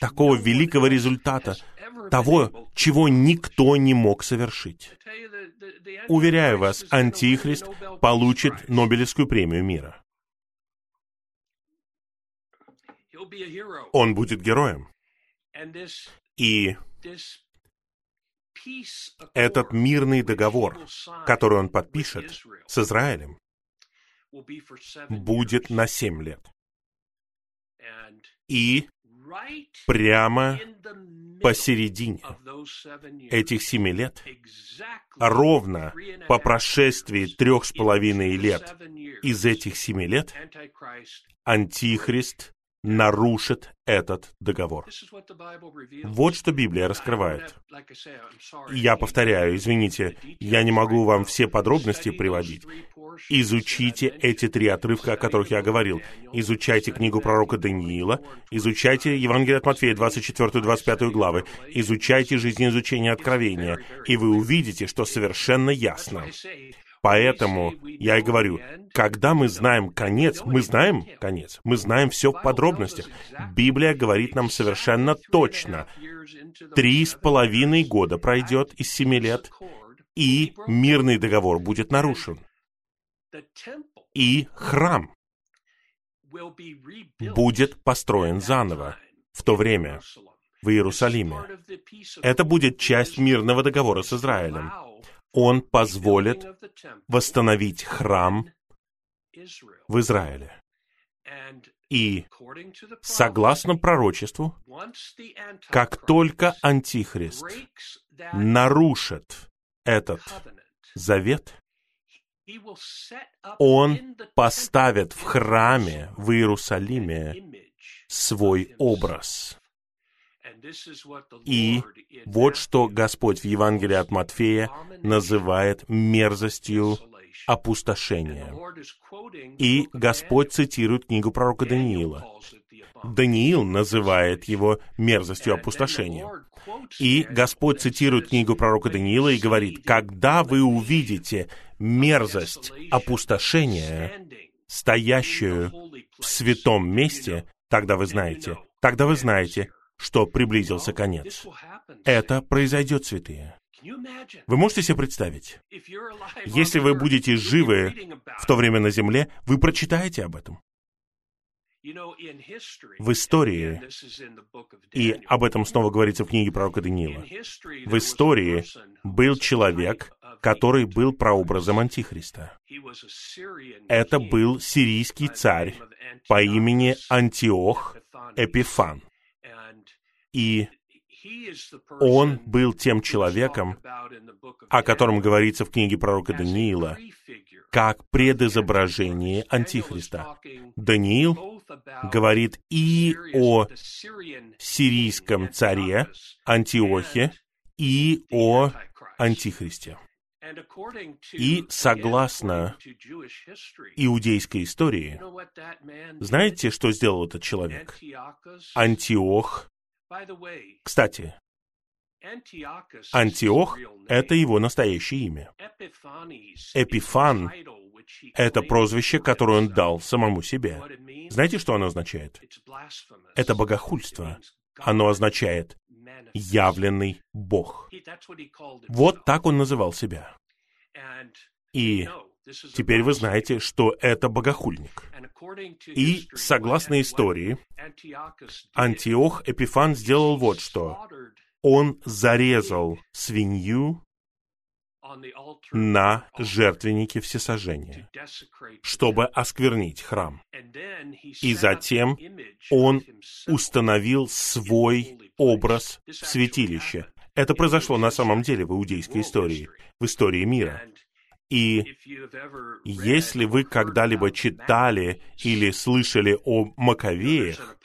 такого великого результата, того, чего никто не мог совершить. Уверяю вас, Антихрист получит Нобелевскую премию мира. Он будет героем. И этот мирный договор, который он подпишет с Израилем, будет на семь лет. И прямо посередине этих семи лет, ровно по прошествии трех с половиной лет из этих семи лет, Антихрист нарушит этот договор. Вот что Библия раскрывает. Я повторяю, извините, я не могу вам все подробности приводить. Изучите эти три отрывка, о которых я говорил. Изучайте книгу пророка Даниила, изучайте Евангелие от Матфея, 24-25 главы, изучайте жизнеизучение Откровения, и вы увидите, что совершенно ясно. Поэтому я и говорю, когда мы знаем конец, мы знаем конец, мы знаем все в подробностях. Библия говорит нам совершенно точно. Три с половиной года пройдет из семи лет, и мирный договор будет нарушен. И храм будет построен заново в то время в Иерусалиме. Это будет часть мирного договора с Израилем он позволит восстановить храм в Израиле. И, согласно пророчеству, как только Антихрист нарушит этот завет, он поставит в храме в Иерусалиме свой образ. И вот что Господь в Евангелии от Матфея называет мерзостью опустошения. И Господь цитирует книгу пророка Даниила. Даниил называет его мерзостью опустошения. И Господь цитирует книгу пророка Даниила и говорит, «Когда вы увидите мерзость опустошения, стоящую в святом месте, тогда вы знаете, тогда вы знаете, что приблизился конец. Это произойдет, святые. Вы можете себе представить? Если вы будете живы в то время на Земле, вы прочитаете об этом. В истории, и об этом снова говорится в книге пророка Даниила, в истории был человек, который был прообразом Антихриста. Это был сирийский царь по имени Антиох Эпифан. И он был тем человеком, о котором говорится в книге пророка Даниила, как предизображение Антихриста. Даниил говорит и о сирийском царе Антиохе, и о Антихристе. И согласно иудейской истории, знаете, что сделал этот человек? Антиох. Кстати, Антиох — это его настоящее имя. Эпифан — это прозвище, которое он дал самому себе. Знаете, что оно означает? Это богохульство. Оно означает «явленный Бог». Вот так он называл себя. И теперь вы знаете, что это богохульник. И, согласно истории, Антиох Эпифан сделал вот что он зарезал свинью на жертвеннике всесожжения, чтобы осквернить храм. И затем он установил свой образ в святилище. Это произошло на самом деле в иудейской истории, в истории мира. И если вы когда-либо читали или слышали о Маковеях,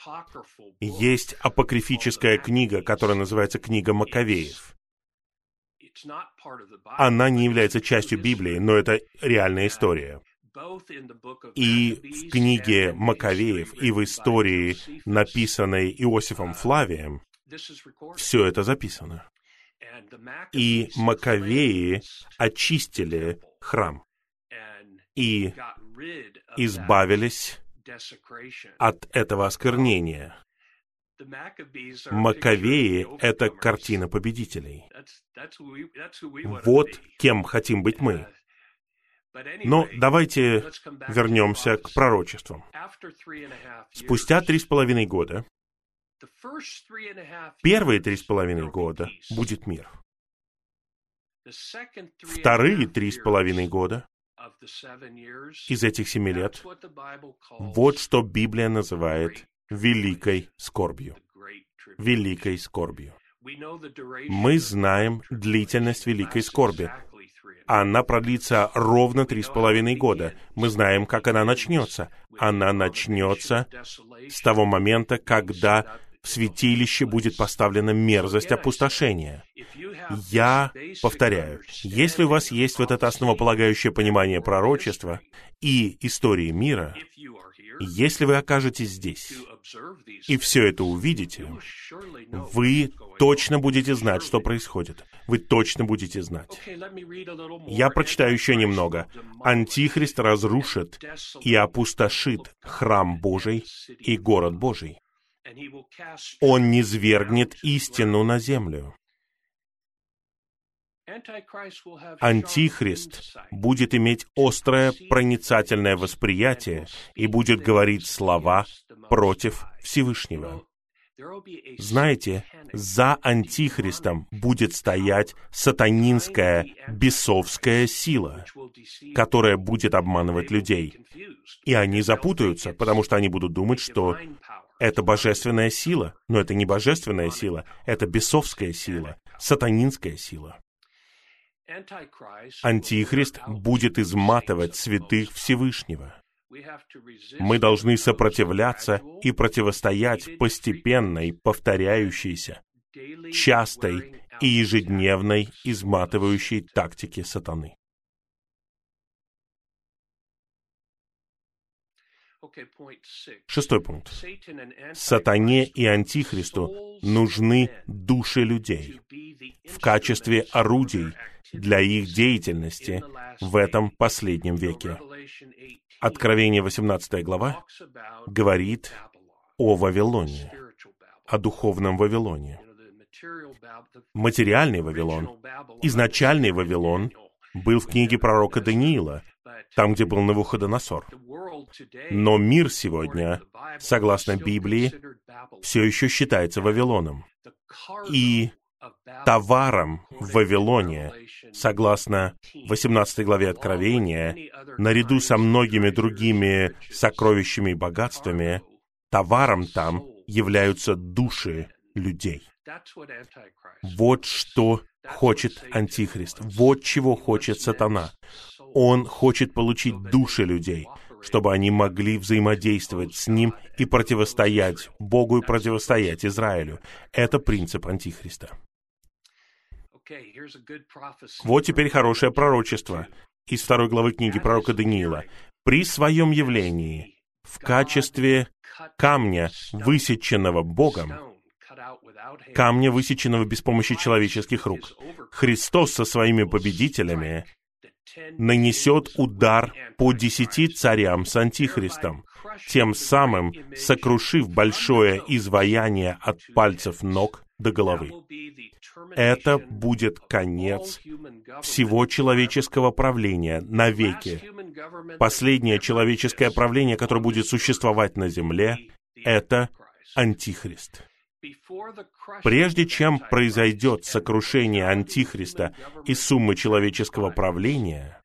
есть апокрифическая книга, которая называется «Книга Маковеев». Она не является частью Библии, но это реальная история. И в книге Маковеев, и в истории, написанной Иосифом Флавием, все это записано. И Маковеи очистили храм и избавились от этого осквернения. Маковеи — это картина победителей. Вот кем хотим быть мы. Но давайте вернемся к пророчествам. Спустя три с половиной года, первые три с половиной года будет мир. Вторые три с половиной года из этих семи лет, вот что Библия называет великой скорбью. Великой скорбью. Мы знаем длительность великой скорби. Она продлится ровно три с половиной года. Мы знаем, как она начнется. Она начнется с того момента, когда в святилище будет поставлена мерзость опустошения. Я повторяю, если у вас есть вот это основополагающее понимание пророчества и истории мира, если вы окажетесь здесь и все это увидите, вы точно будете знать, что происходит. Вы точно будете знать. Я прочитаю еще немного. Антихрист разрушит и опустошит храм Божий и город Божий. Он низвергнет истину на землю. Антихрист будет иметь острое проницательное восприятие и будет говорить слова против Всевышнего. Знаете, за Антихристом будет стоять сатанинская, бесовская сила, которая будет обманывать людей. И они запутаются, потому что они будут думать, что это божественная сила, но это не божественная сила, это бесовская сила, сатанинская сила. Антихрист будет изматывать святых Всевышнего. Мы должны сопротивляться и противостоять постепенной, повторяющейся, частой и ежедневной изматывающей тактике сатаны. Шестой пункт. Сатане и Антихристу нужны души людей в качестве орудий для их деятельности в этом последнем веке. Откровение 18 глава говорит о Вавилоне, о духовном Вавилоне. Материальный Вавилон, изначальный Вавилон был в книге пророка Даниила, там, где был Навуходоносор. Но мир сегодня, согласно Библии, все еще считается Вавилоном. И товаром в Вавилоне, согласно 18 главе Откровения, наряду со многими другими сокровищами и богатствами, товаром там являются души людей. Вот что хочет Антихрист. Вот чего хочет сатана. Он хочет получить души людей, чтобы они могли взаимодействовать с ним и противостоять Богу и противостоять Израилю. Это принцип Антихриста. Вот теперь хорошее пророчество из второй главы книги пророка Даниила. «При своем явлении в качестве камня, высеченного Богом, камня, высеченного без помощи человеческих рук, Христос со своими победителями нанесет удар по десяти царям с Антихристом, тем самым сокрушив большое изваяние от пальцев ног до головы. Это будет конец всего человеческого правления навеки. Последнее человеческое правление, которое будет существовать на земле, это Антихрист. Прежде чем произойдет сокрушение Антихриста и суммы человеческого правления,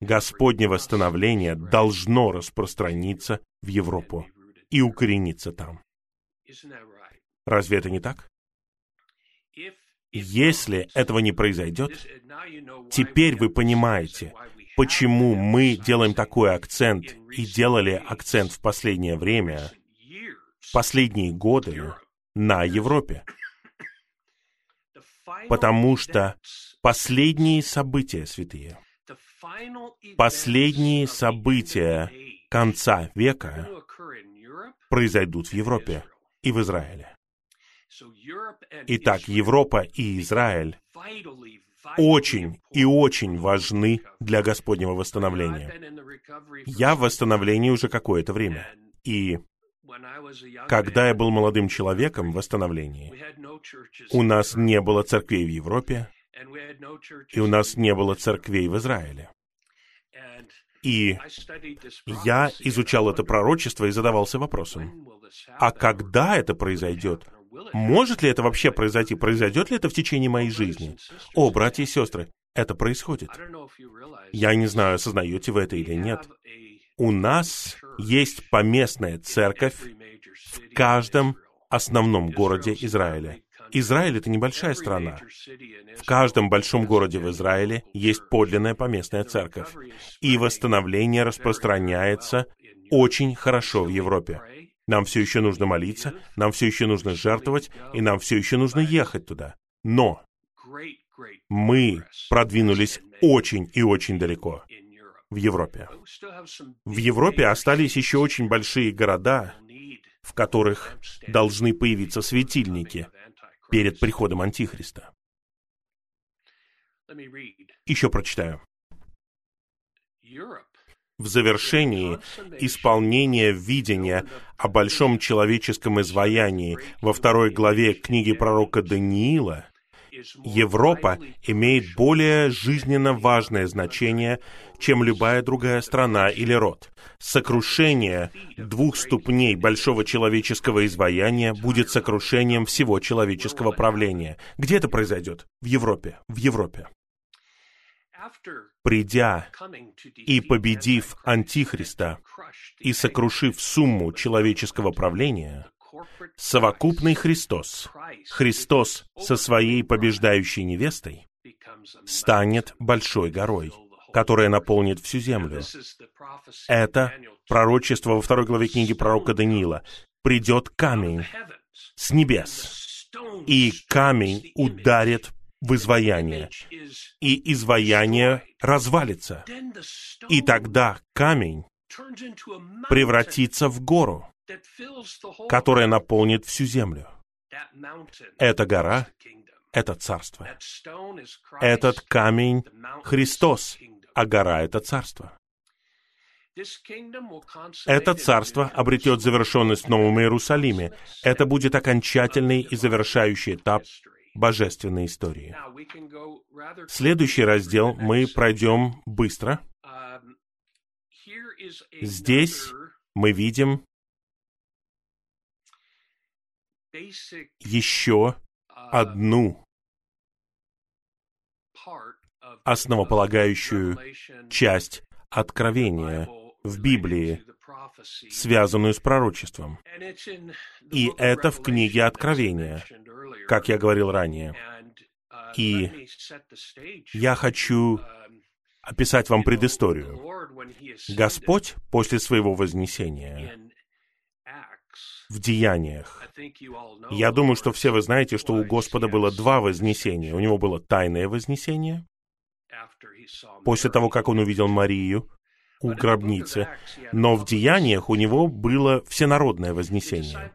Господне восстановление должно распространиться в Европу и укорениться там. Разве это не так? Если этого не произойдет, теперь вы понимаете, почему мы делаем такой акцент и делали акцент в последнее время, последние годы на Европе. Потому что последние события, святые, последние события конца века произойдут в Европе и вИзраиле. Итак, Европа и Израиль очень и очень важны для Господнего восстановления. Я в восстановлении уже какое-то время. И когда я был молодым человеком в восстановлении, у нас не было церквей в Европе, и у нас не было церквей в Израиле. И я изучал это пророчество и задавался вопросом, а когда это произойдет? Может ли это вообще произойти? Произойдет ли это в течение моей жизни? О, братья и сестры, это происходит. Я не знаю, осознаете вы это или нет. У нас есть поместная церковь в каждом основном городе Израиля. Израиль — это небольшая страна. В каждом большом городе в Израиле есть подлинная поместная церковь. И восстановление распространяется очень хорошо в Европе. Нам все еще нужно молиться, нам все еще нужно жертвовать, и нам все еще нужно ехать туда. Но мы продвинулись очень и очень далеко в Европе. В Европе остались еще очень большие города, в которых должны появиться светильники перед приходом Антихриста. Еще прочитаю. В завершении исполнения видения о большом человеческом изваянии во второй главе книги пророка Даниила Европа имеет более жизненно важное значение, чем любая другая страна или род. Сокрушение двух ступней большого человеческого изваяния будет сокрушением всего человеческого правления. Где это произойдет? В Европе. В Европе. Придя и победив Антихриста и сокрушив сумму человеческого правления, совокупный Христос, Христос со своей побеждающей невестой, станет большой горой, которая наполнит всю землю. Это пророчество во второй главе книги пророка Даниила. Придет камень с небес, и камень ударит в изваяние, и изваяние развалится. И тогда камень превратится в гору, которая наполнит всю землю. Эта гора — это царство. Этот камень — Христос, а гора — это царство. Это царство обретет завершенность в Новом Иерусалиме. Это будет окончательный и завершающий этап божественной истории. Следующий раздел мы пройдем быстро. Здесь мы видим еще одну основополагающую часть откровения в Библии, связанную с пророчеством. И это в книге Откровения, как я говорил ранее. И я хочу описать вам предысторию. Господь после своего вознесения в деяниях. Я думаю, что все вы знаете, что у Господа было два вознесения. У него было тайное вознесение, после того, как он увидел Марию у гробницы, но в деяниях у него было всенародное вознесение.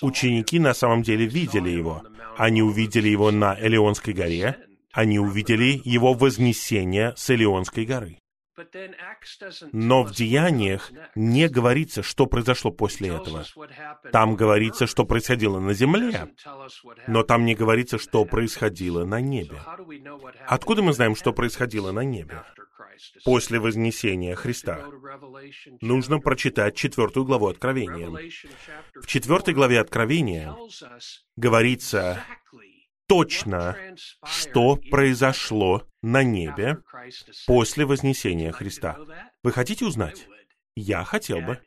Ученики на самом деле видели его. Они увидели его на Элеонской горе, они увидели его вознесение с Элеонской горы. Но в деяниях не говорится, что произошло после этого. Там говорится, что происходило на земле, но там не говорится, что происходило на небе. Откуда мы знаем, что происходило на небе? После вознесения Христа. Нужно прочитать четвертую главу Откровения. В четвертой главе Откровения говорится точно, что произошло на небе после вознесения Христа. Вы хотите узнать? Я хотел бы.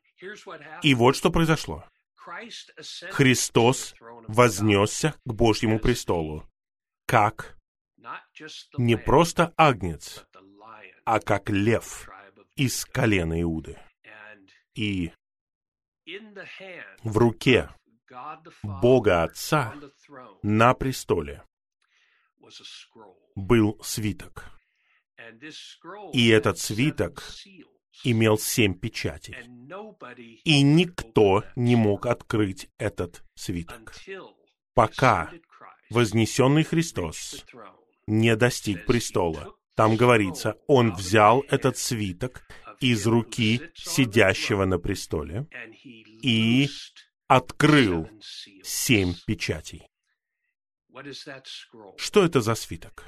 И вот что произошло. Христос вознесся к Божьему престолу, как не просто агнец, а как лев из колена Иуды. И в руке Бога Отца на престоле был свиток. И этот свиток имел семь печатей. И никто не мог открыть этот свиток, пока вознесенный Христос не достиг престола. Там говорится, он взял этот свиток из руки сидящего на престоле и открыл семь печатей. Что это за свиток?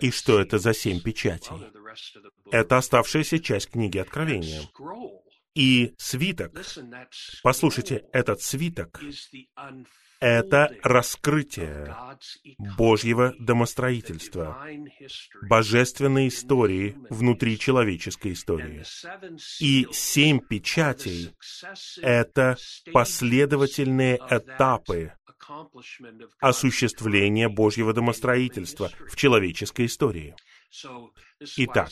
И что это за семь печатей? Это оставшаяся часть книги Откровения. И свиток, послушайте, этот свиток — это раскрытие Божьего домостроительства, божественной истории внутри человеческой истории. И семь печатей — это последовательные этапы осуществления Божьего домостроительства в человеческой истории. Итак,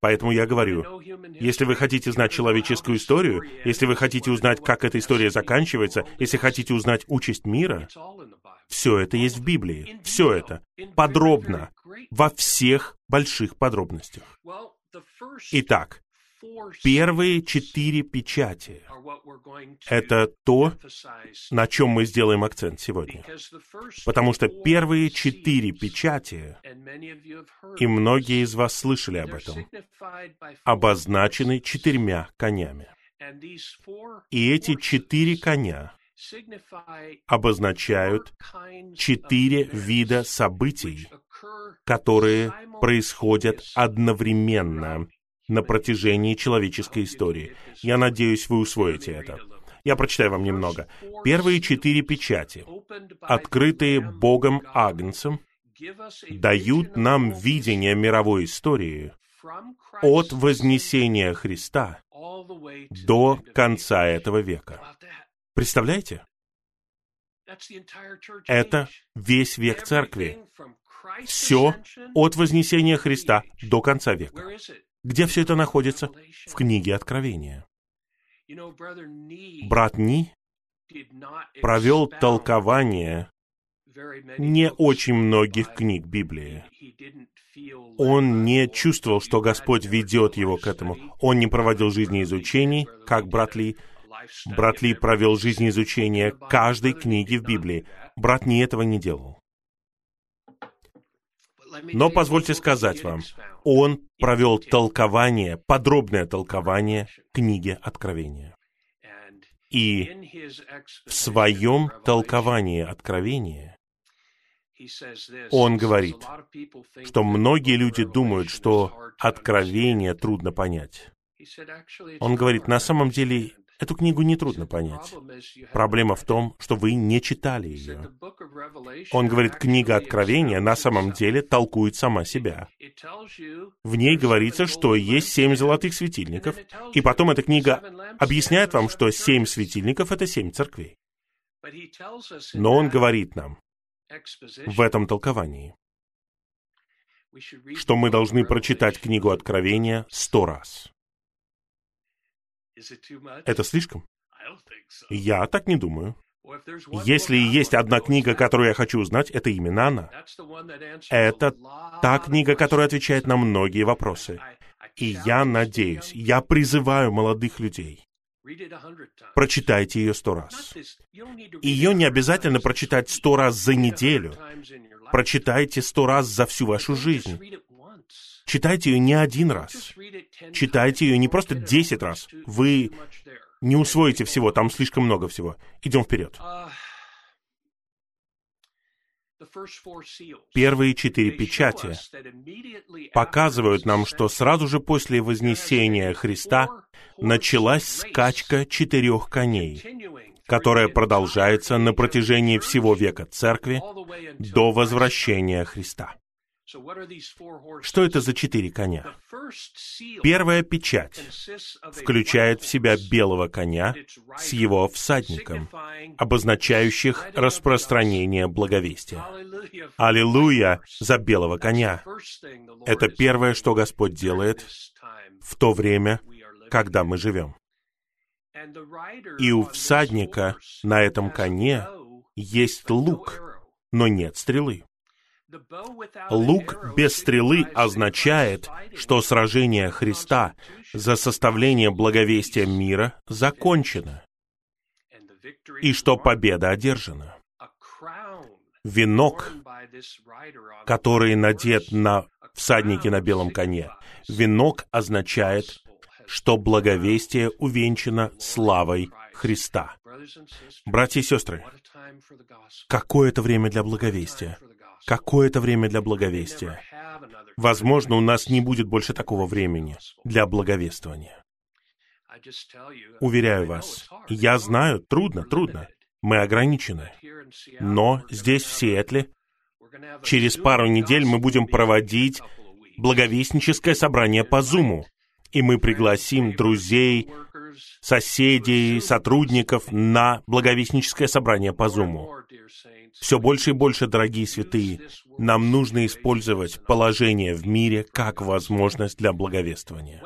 поэтому я говорю, если вы хотите знать человеческую историю, если вы хотите узнать, как эта история заканчивается, если хотите узнать участь мира, все это есть в Библии. Все это подробно, во всех больших подробностях. Итак, Первые четыре печати — это то, на чем мы сделаем акцент сегодня. Потому что первые четыре печати, и многие из вас слышали об этом, обозначены четырьмя конями. И эти четыре коня обозначают четыре вида событий, которые происходят одновременно на протяжении человеческой истории. Я надеюсь, вы усвоите это. Я прочитаю вам немного. Первые четыре печати, открытые Богом Агнцем, дают нам видение мировой истории от вознесения Христа до конца этого века. Представляете? Это весь век церкви. Все от вознесения Христа до конца века. Где все это находится? В книге Откровения. Брат Ни провел толкование не очень многих книг Библии. Он не чувствовал, что Господь ведет его к этому. Он не проводил жизнеизучений, как брат Ли. Брат Ли провел жизнеизучение каждой книги в Библии. Брат Ни этого не делал. Но позвольте сказать вам, он провел толкование, подробное толкование книги Откровения. И в своем толковании Откровения он говорит, что многие люди думают, что Откровение трудно понять. Он говорит, на самом деле Эту книгу нетрудно понять. Проблема в том, что вы не читали ее. Он говорит, книга Откровения на самом деле толкует сама себя. В ней говорится, что есть семь золотых светильников, и потом эта книга объясняет вам, что семь светильников — это семь церквей. Но он говорит нам в этом толковании, что мы должны прочитать книгу Откровения сто раз. Это слишком? Я так не думаю. Если есть одна книга, которую я хочу узнать, это именно она. Это та книга, которая отвечает на многие вопросы. И я надеюсь, я призываю молодых людей. Прочитайте ее сто раз. Ее не обязательно прочитать сто раз за неделю. Прочитайте сто раз за всю вашу жизнь. Читайте ее не один раз. Читайте ее не просто десять раз. Вы не усвоите всего, там слишком много всего. Идем вперед. Первые четыре печати показывают нам, что сразу же после Вознесения Христа началась скачка четырех коней, которая продолжается на протяжении всего века Церкви до возвращения Христа. Что это за четыре коня? Первая печать включает в себя белого коня с его всадником, обозначающих распространение благовестия. Аллилуйя за белого коня! Это первое, что Господь делает в то время, когда мы живем. И у всадника на этом коне есть лук, но нет стрелы. Лук без стрелы означает, что сражение Христа за составление благовестия мира закончено, и что победа одержана. Венок, который надет на всаднике на белом коне, венок означает, что благовестие увенчано славой Христа. Братья и сестры, какое это время для благовестия? Какое-то время для благовестия. Возможно, у нас не будет больше такого времени для благовествования. Уверяю вас, я знаю, трудно, трудно. Мы ограничены. Но здесь, в Сиэтле, через пару недель мы будем проводить благовестническое собрание по Зуму. И мы пригласим друзей, соседей, сотрудников на благовестническое собрание по Зуму. Все больше и больше, дорогие святые, нам нужно использовать положение в мире как возможность для благовествования.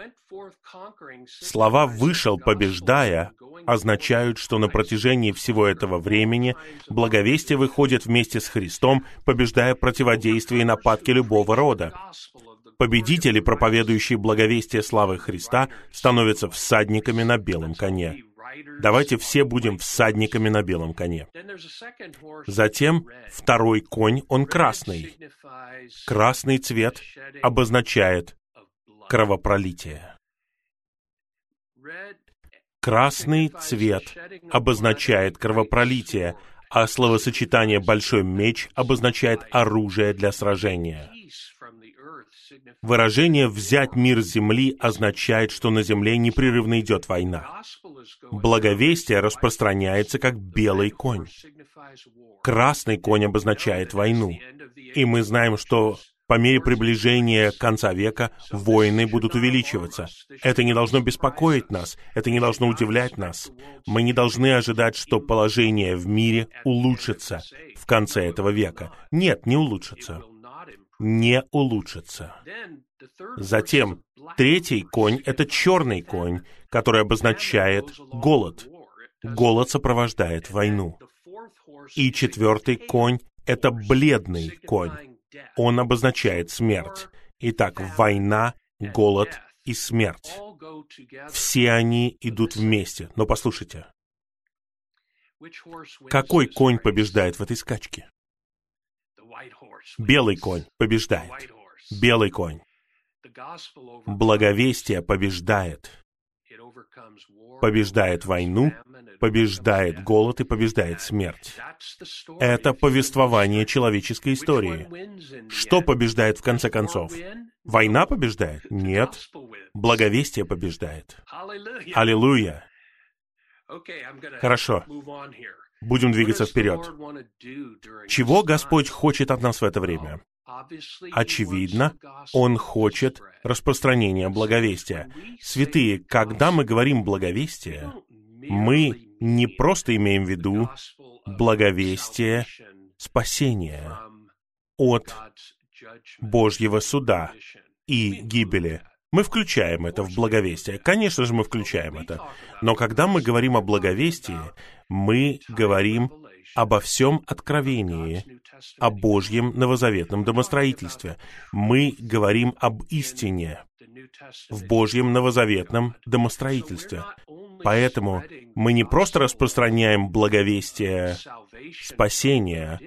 Слова «вышел, побеждая» означают, что на протяжении всего этого времени благовестие выходит вместе с Христом, побеждая противодействие и нападки любого рода. Победители, проповедующие благовестие славы Христа, становятся всадниками на белом коне. Давайте все будем всадниками на белом коне. Затем второй конь, он красный. Красный цвет обозначает кровопролитие. Красный цвет обозначает кровопролитие, а словосочетание «большой меч» обозначает оружие для сражения. Выражение «взять мир земли» означает, что на земле непрерывно идет война. Благовестие распространяется как белый конь. Красный конь обозначает войну. И мы знаем, что по мере приближения конца века войны будут увеличиваться. Это не должно беспокоить нас, это не должно удивлять нас. Мы не должны ожидать, что положение в мире улучшится в конце этого века. Нет, не улучшится не улучшится. Затем третий конь — это черный конь, который обозначает голод. Голод сопровождает войну. И четвертый конь — это бледный конь. Он обозначает смерть. Итак, война, голод и смерть. Все они идут вместе. Но послушайте, какой конь побеждает в этой скачке? Белый конь побеждает. Белый конь. Благовестие побеждает. Побеждает войну, побеждает голод и побеждает смерть. Это повествование человеческой истории. Что побеждает в конце концов? Война побеждает? Нет. Благовестие побеждает. Аллилуйя. Хорошо. Будем двигаться вперед. Чего Господь хочет от нас в это время? Очевидно, Он хочет распространения благовестия. Святые, когда мы говорим благовестие, мы не просто имеем в виду благовестие спасения от Божьего суда и гибели. Мы включаем это в благовестие. Конечно же, мы включаем это. Но когда мы говорим о благовестии, мы говорим обо всем откровении, о Божьем новозаветном домостроительстве. Мы говорим об истине в Божьем новозаветном домостроительстве. Поэтому мы не просто распространяем благовестие спасения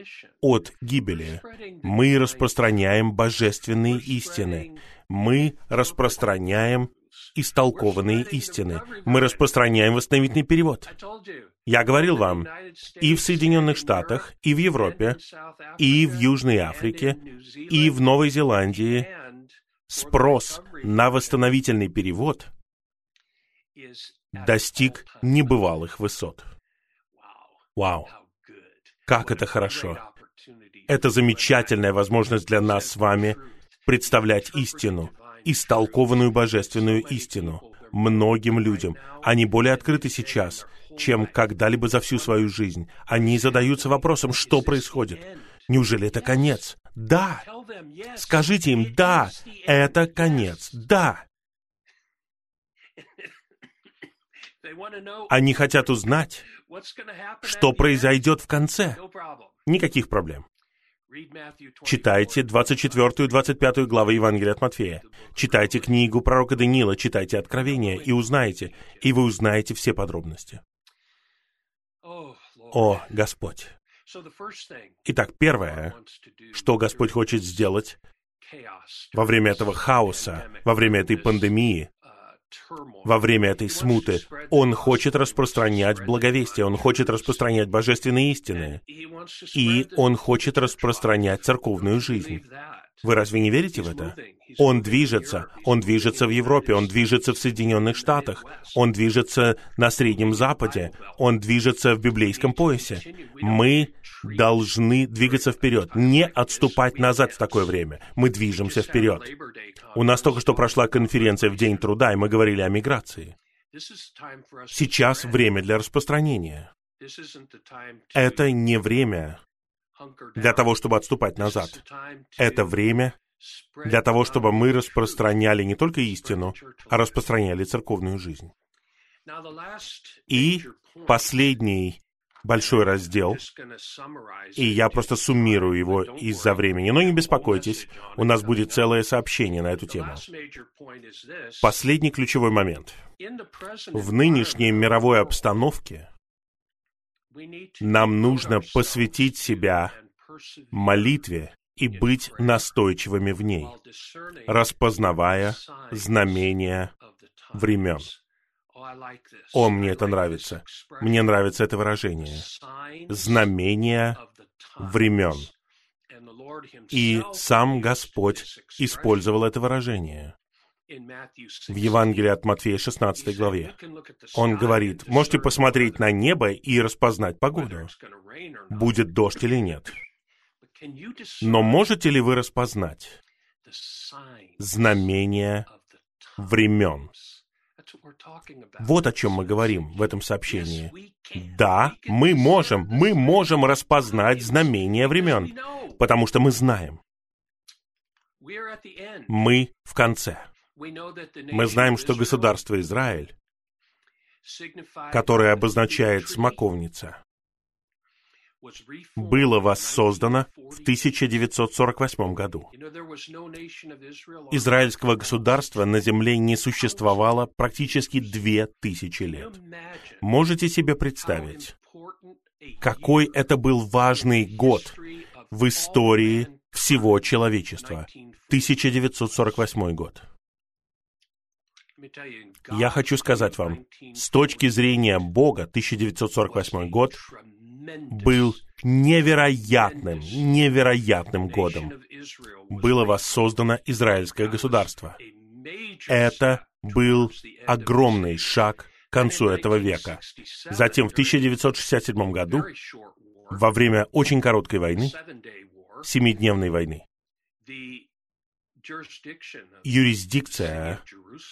от гибели, мы распространяем божественные истины, мы распространяем истолкованные истины. Мы распространяем восстановительный перевод. Я говорил вам, и в Соединенных Штатах, и в Европе, и в Южной Африке, и в Новой Зеландии спрос на восстановительный перевод достиг небывалых высот. Вау! Как это хорошо! Это замечательная возможность для нас с вами представлять истину, истолкованную божественную истину многим людям. Они более открыты сейчас, чем когда-либо за всю свою жизнь. Они задаются вопросом, что происходит. Неужели это конец? Да. Скажите им, да, это конец. Да. Они хотят узнать, что произойдет в конце. Никаких проблем. Читайте 24 и 25 главы Евангелия от Матфея. Читайте книгу пророка Даниила, читайте Откровение и узнаете, и вы узнаете все подробности. О, Господь! Итак, первое, что Господь хочет сделать во время этого хаоса, во время этой пандемии, во время этой смуты. Он хочет распространять благовестие, он хочет распространять божественные истины, и он хочет распространять церковную жизнь. Вы разве не верите в это? Он движется, он движется в Европе, он движется в Соединенных Штатах, он движется на Среднем Западе, он движется в библейском поясе. Мы должны двигаться вперед, не отступать назад в такое время. Мы движемся вперед. У нас только что прошла конференция в День труда, и мы говорили о миграции. Сейчас время для распространения. Это не время для того, чтобы отступать назад. Это время для того, чтобы мы распространяли не только истину, а распространяли церковную жизнь. И последний большой раздел, и я просто суммирую его из-за времени. Но не беспокойтесь, у нас будет целое сообщение на эту тему. Последний ключевой момент. В нынешней мировой обстановке нам нужно посвятить себя молитве и быть настойчивыми в ней, распознавая знамения времен. О, мне это нравится. Мне нравится это выражение. Знамения времен. И сам Господь использовал это выражение в Евангелии от Матфея 16 главе. Он говорит, можете посмотреть на небо и распознать погоду, будет дождь или нет. Но можете ли вы распознать знамения времен? Вот о чем мы говорим в этом сообщении. Да, мы можем, мы можем распознать знамения времен, потому что мы знаем. Мы в конце. Мы знаем, что государство Израиль, которое обозначает смоковница, было воссоздано в 1948 году. Израильского государства на земле не существовало практически две тысячи лет. Можете себе представить, какой это был важный год в истории всего человечества. 1948 год. Я хочу сказать вам, с точки зрения Бога, 1948 год был невероятным, невероятным годом. Было воссоздано Израильское государство. Это был огромный шаг к концу этого века. Затем в 1967 году, во время очень короткой войны, семидневной войны, юрисдикция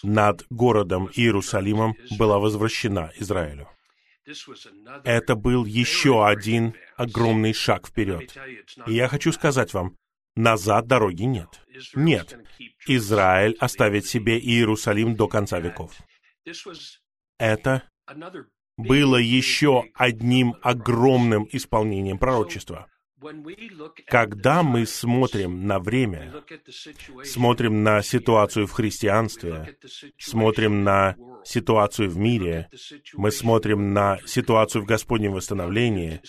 над городом Иерусалимом была возвращена Израилю. Это был еще один огромный шаг вперед. И я хочу сказать вам, назад дороги нет. Нет. Израиль оставит себе Иерусалим до конца веков. Это было еще одним огромным исполнением пророчества. Когда мы смотрим на время, смотрим на ситуацию в христианстве, смотрим на ситуацию в мире, мы смотрим на ситуацию в Господнем восстановлении,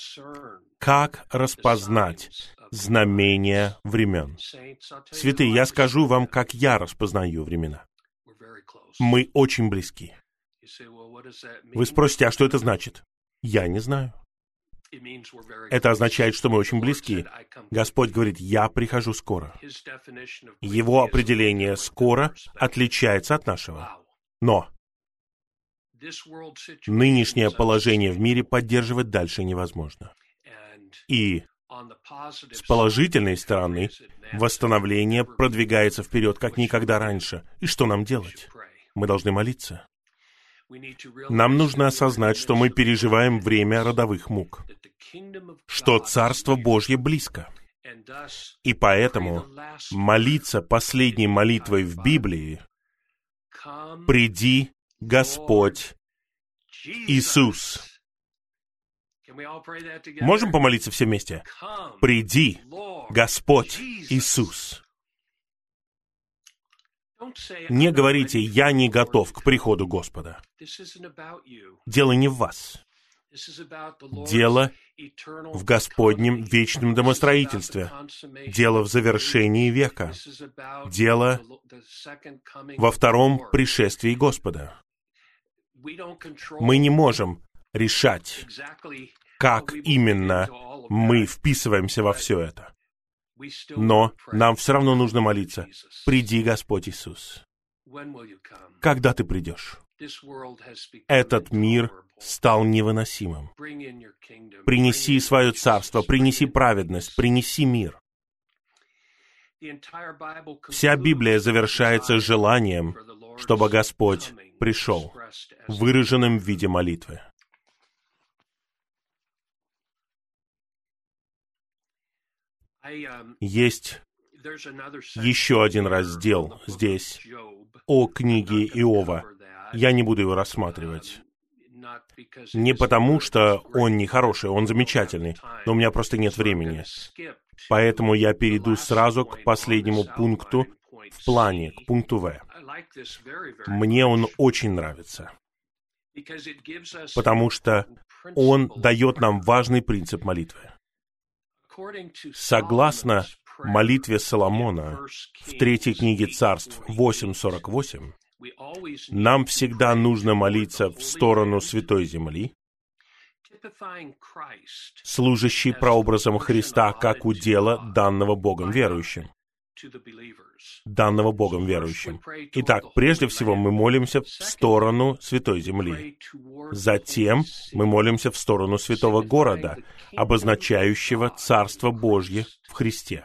как распознать знамения времен? Святые, я скажу вам, как я распознаю времена. Мы очень близки. Вы спросите, а что это значит? Я не знаю. Это означает, что мы очень близки. Господь говорит, я прихожу скоро. Его определение «скоро» отличается от нашего. Но нынешнее положение в мире поддерживать дальше невозможно. И с положительной стороны, восстановление продвигается вперед, как никогда раньше. И что нам делать? Мы должны молиться. Нам нужно осознать, что мы переживаем время родовых мук, что Царство Божье близко. И поэтому молиться последней молитвой в Библии «Приди, Господь Иисус». Можем помолиться все вместе? «Приди, Господь Иисус». Не говорите «я не готов к приходу Господа». Дело не в вас. Дело в Господнем вечном домостроительстве. Дело в завершении века. Дело во втором пришествии Господа. Мы не можем решать, как именно мы вписываемся во все это. Но нам все равно нужно молиться. Приди, Господь Иисус. Когда ты придешь? Этот мир стал невыносимым. Принеси свое царство, принеси праведность, принеси мир. Вся Библия завершается желанием, чтобы Господь пришел, выраженным в виде молитвы. Есть еще один раздел здесь о книге Иова. Я не буду его рассматривать. Не потому, что он не хороший, он замечательный, но у меня просто нет времени. Поэтому я перейду сразу к последнему пункту в плане, к пункту В. Мне он очень нравится, потому что он дает нам важный принцип молитвы. Согласно молитве Соломона в третьей книге царств 8.48, нам всегда нужно молиться в сторону Святой Земли, служащий прообразом Христа как удела данного Богом верующим данного Богом верующим. Итак, прежде всего мы молимся в сторону Святой Земли. Затем мы молимся в сторону Святого Города, обозначающего Царство Божье в Христе.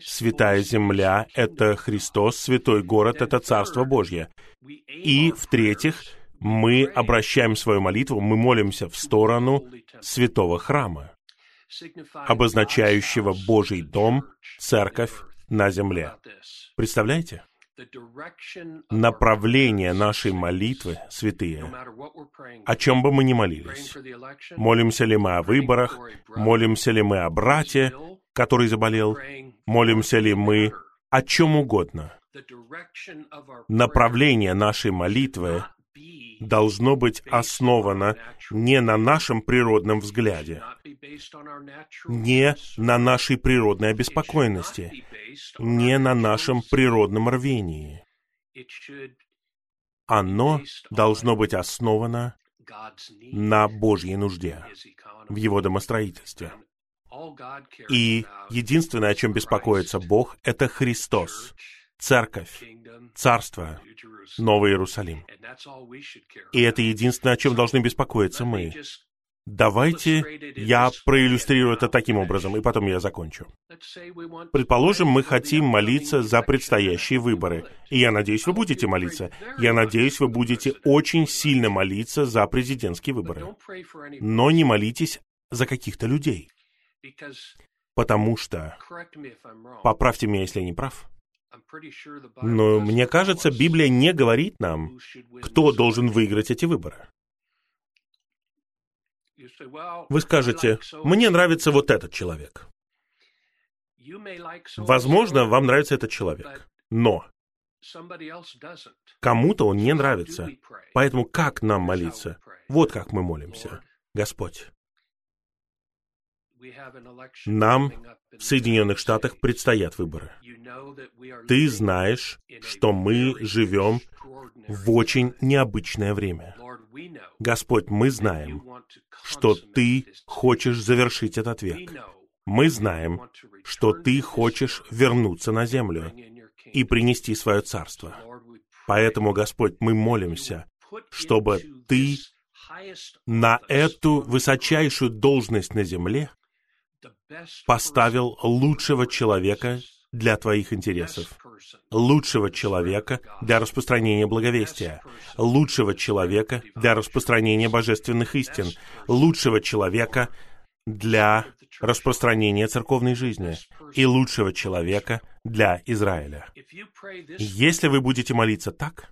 Святая Земля — это Христос, Святой Город — это Царство Божье. И, в-третьих, мы обращаем свою молитву, мы молимся в сторону Святого Храма, обозначающего Божий дом, церковь на земле. Представляете? Направление нашей молитвы, святые, о чем бы мы ни молились. Молимся ли мы о выборах, молимся ли мы о брате, который заболел, молимся ли мы о чем угодно. Направление нашей молитвы должно быть основано не на нашем природном взгляде, не на нашей природной обеспокоенности, не на нашем природном рвении. Оно должно быть основано на Божьей нужде в его домостроительстве. И единственное, о чем беспокоится Бог, это Христос, Церковь, Царство, Новый Иерусалим. И это единственное, о чем должны беспокоиться мы. Давайте я проиллюстрирую это таким образом, и потом я закончу. Предположим, мы хотим молиться за предстоящие выборы. И я надеюсь, вы будете молиться. Я надеюсь, вы будете очень сильно молиться за президентские выборы. Но не молитесь за каких-то людей. Потому что, поправьте меня, если я не прав, но мне кажется, Библия не говорит нам, кто должен выиграть эти выборы. Вы скажете, мне нравится вот этот человек. Возможно, вам нравится этот человек, но кому-то он не нравится. Поэтому как нам молиться? Вот как мы молимся. Господь, нам в Соединенных Штатах предстоят выборы. Ты знаешь, что мы живем в очень необычное время. Господь, мы знаем, что Ты хочешь завершить этот век. Мы знаем, что Ты хочешь вернуться на землю и принести свое царство. Поэтому, Господь, мы молимся, чтобы Ты на эту высочайшую должность на земле поставил лучшего человека для твоих интересов, лучшего человека для распространения благовестия, лучшего человека для распространения божественных истин, лучшего человека для распространения церковной жизни и лучшего человека для Израиля. Если вы будете молиться так,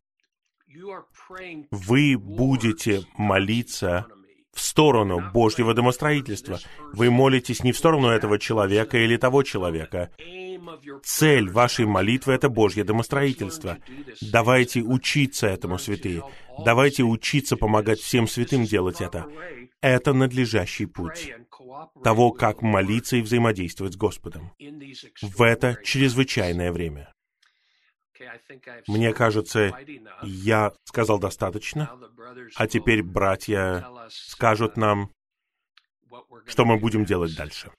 вы будете молиться в сторону Божьего домостроительства. Вы молитесь не в сторону этого человека или того человека. Цель вашей молитвы — это Божье домостроительство. Давайте учиться этому, святые. Давайте учиться помогать всем святым делать это. Это надлежащий путь того, как молиться и взаимодействовать с Господом в это чрезвычайное время. Мне кажется, я сказал достаточно, а теперь братья скажут нам, что мы будем делать дальше.